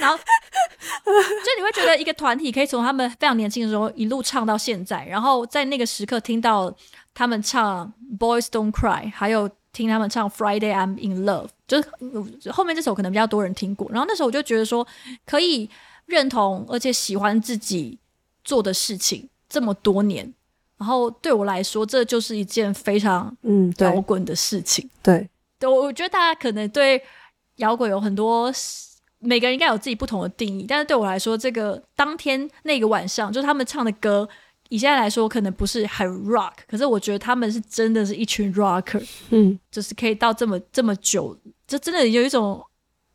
然后就你会觉得一个团体可以从他们非常年轻的时候一路唱到现在，然后在那个时刻听到他们唱《Boys Don't Cry》，还有听他们唱《Friday I'm in Love》，就是后面这首可能比较多人听过。然后那时候我就觉得说，可以认同而且喜欢自己做的事情这么多年，然后对我来说，这就是一件非常嗯摇滚的事情。嗯、对，对，我觉得大家可能对摇滚有很多。每个人应该有自己不同的定义，但是对我来说，这个当天那个晚上，就是他们唱的歌，以现在来说可能不是很 rock，可是我觉得他们是真的是一群 rocker，嗯，就是可以到这么这么久，就真的有一种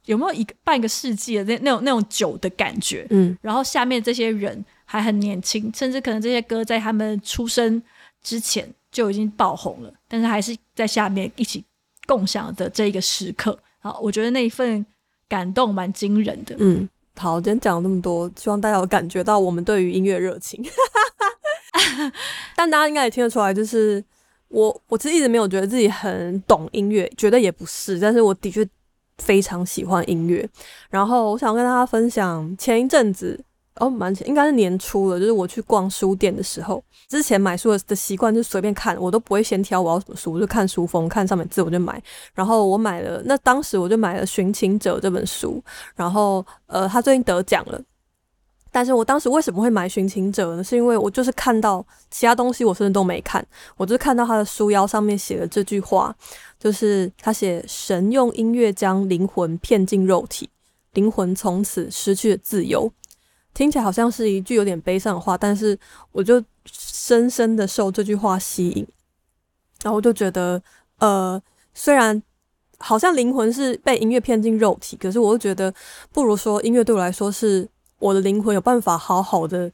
有没有一个半个世纪的那那种那种久的感觉，嗯，然后下面这些人还很年轻，甚至可能这些歌在他们出生之前就已经爆红了，但是还是在下面一起共享的这一个时刻，好，我觉得那一份。感动蛮惊人的。嗯，好，今天讲了那么多，希望大家有感觉到我们对于音乐热情。但大家应该也听得出来，就是我，我其实一直没有觉得自己很懂音乐，觉得也不是，但是我的确非常喜欢音乐。然后我想跟大家分享，前一阵子。哦，蛮前应该是年初了，就是我去逛书店的时候，之前买书的习惯就随便看，我都不会先挑我要什么书，我就看书封，看上面字我就买。然后我买了，那当时我就买了《寻情者》这本书，然后呃，他最近得奖了。但是我当时为什么会买《寻情者》呢？是因为我就是看到其他东西我甚至都没看，我就是看到他的书腰上面写了这句话，就是他写：“神用音乐将灵魂骗进肉体，灵魂从此失去了自由。”听起来好像是一句有点悲伤的话，但是我就深深的受这句话吸引，然后我就觉得，呃，虽然好像灵魂是被音乐骗进肉体，可是我又觉得，不如说音乐对我来说是我的灵魂有办法好好的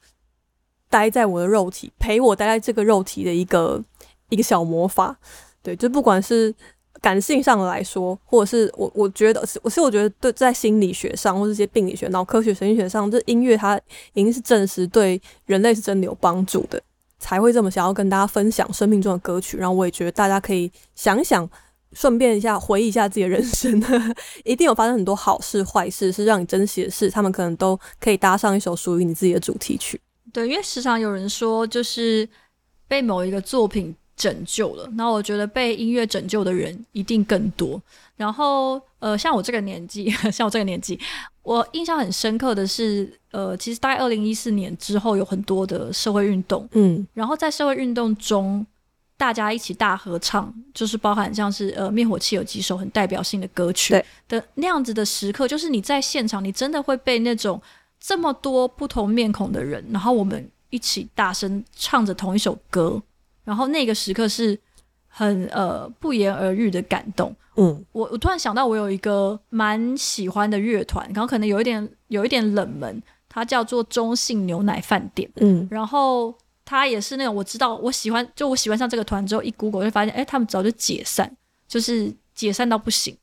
待在我的肉体，陪我待在这个肉体的一个一个小魔法，对，就不管是。感性上来说，或者是我我觉得，是我是我觉得对，在心理学上或者一些病理学、脑科学、神经学上，这音乐它已经是证实对人类是真的有帮助的，才会这么想要跟大家分享生命中的歌曲。然后我也觉得大家可以想想，顺便一下回忆一下自己的人生，一定有发生很多好事、坏事，是让你珍惜的事，他们可能都可以搭上一首属于你自己的主题曲。对，因为时常有人说，就是被某一个作品。拯救了，那我觉得被音乐拯救的人一定更多。然后，呃，像我这个年纪，像我这个年纪，我印象很深刻的是，呃，其实大概二零一四年之后有很多的社会运动，嗯，然后在社会运动中，大家一起大合唱，就是包含像是呃灭火器有几首很代表性的歌曲的那样子的时刻，就是你在现场，你真的会被那种这么多不同面孔的人，然后我们一起大声唱着同一首歌。然后那个时刻是很呃不言而喻的感动。嗯，我我突然想到，我有一个蛮喜欢的乐团，然后可能有一点有一点冷门，它叫做中信牛奶饭店。嗯，然后它也是那种我知道我喜欢，就我喜欢上这个团之后，一 Google 就发现，哎，他们早就解散，就是解散到不行。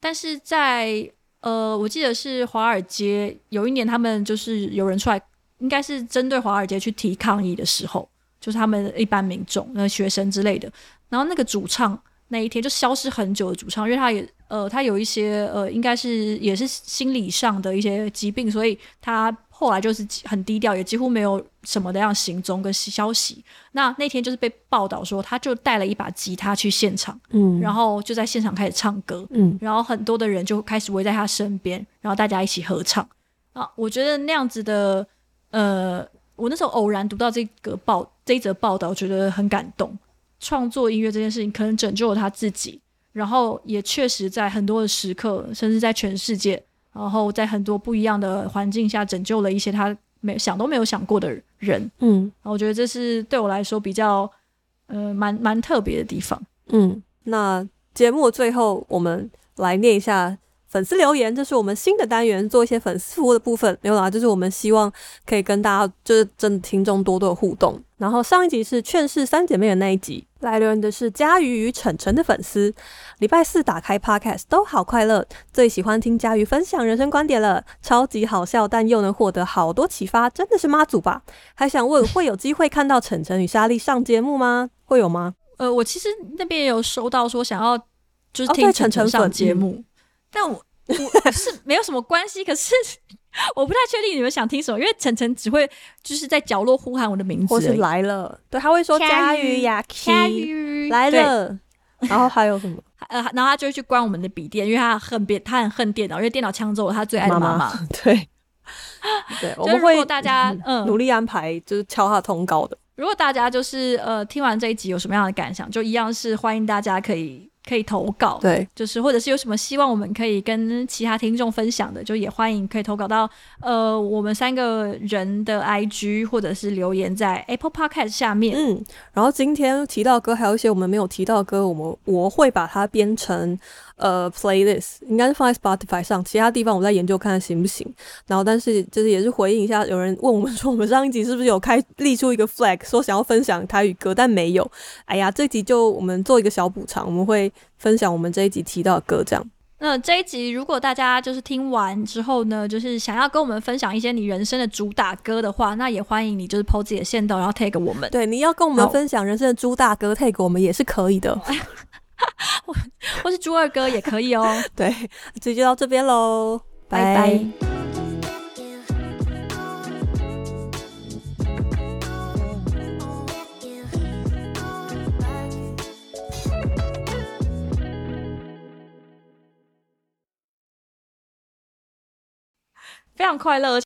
但是在呃，我记得是华尔街有一年，他们就是有人出来，应该是针对华尔街去提抗议的时候。就是他们一般民众、那学生之类的，然后那个主唱那一天就消失很久的主唱，因为他也呃，他有一些呃，应该是也是心理上的一些疾病，所以他后来就是很低调，也几乎没有什么的样行踪跟消息。那那天就是被报道说，他就带了一把吉他去现场，嗯，然后就在现场开始唱歌，嗯，然后很多的人就开始围在他身边，然后大家一起合唱啊，我觉得那样子的呃。我那时候偶然读到这个报这一则报道，觉得很感动。创作音乐这件事情可能拯救了他自己，然后也确实在很多的时刻，甚至在全世界，然后在很多不一样的环境下，拯救了一些他没想都没有想过的人。嗯，然后我觉得这是对我来说比较呃蛮蛮特别的地方。嗯，那节目的最后，我们来念一下。粉丝留言，这是我们新的单元，做一些粉丝服务的部分。没有啦，就是我们希望可以跟大家，就是真的听众多多的互动。然后上一集是劝世三姐妹的那一集，来留言的是佳瑜与晨晨的粉丝。礼拜四打开 Podcast 都好快乐，最喜欢听佳瑜分享人生观点了，超级好笑，但又能获得好多启发，真的是妈祖吧？还想问，会有机会看到晨晨与莎莉上节目吗？会有吗？呃，我其实那边也有收到说想要就是听晨晨上节目。但我 我是没有什么关系，可是我不太确定你们想听什么，因为晨晨只会就是在角落呼喊我的名字，或是来了，对，他会说佳瑜呀，佳瑜来了，然后还有什么？呃，然后他就会去关我们的笔电，因为他恨电，他很恨电脑，因为电脑抢走了他最爱的妈妈。对，对，我们会大家嗯努力安排，就是敲他通告的。如果大家就是呃听完这一集有什么样的感想，就一样是欢迎大家可以。可以投稿，对，就是或者是有什么希望我们可以跟其他听众分享的，就也欢迎可以投稿到呃我们三个人的 IG，或者是留言在 Apple Podcast 下面。嗯，然后今天提到的歌还有一些我们没有提到的歌，我们我会把它编成。呃，playlist 应该是放在 Spotify 上，其他地方我再研究看看行不行。然后，但是就是也是回应一下，有人问我们说，我们上一集是不是有开立出一个 flag，说想要分享台语歌，但没有。哎呀，这集就我们做一个小补偿，我们会分享我们这一集提到的歌，这样。那这一集如果大家就是听完之后呢，就是想要跟我们分享一些你人生的主打歌的话，那也欢迎你就是 po 自己的线动，然后 tag 我们。对，你要跟我们分享人生的主打歌，tag 我们也是可以的。或或是猪二哥也可以哦。对，这集就到这边喽，拜拜。非常快乐。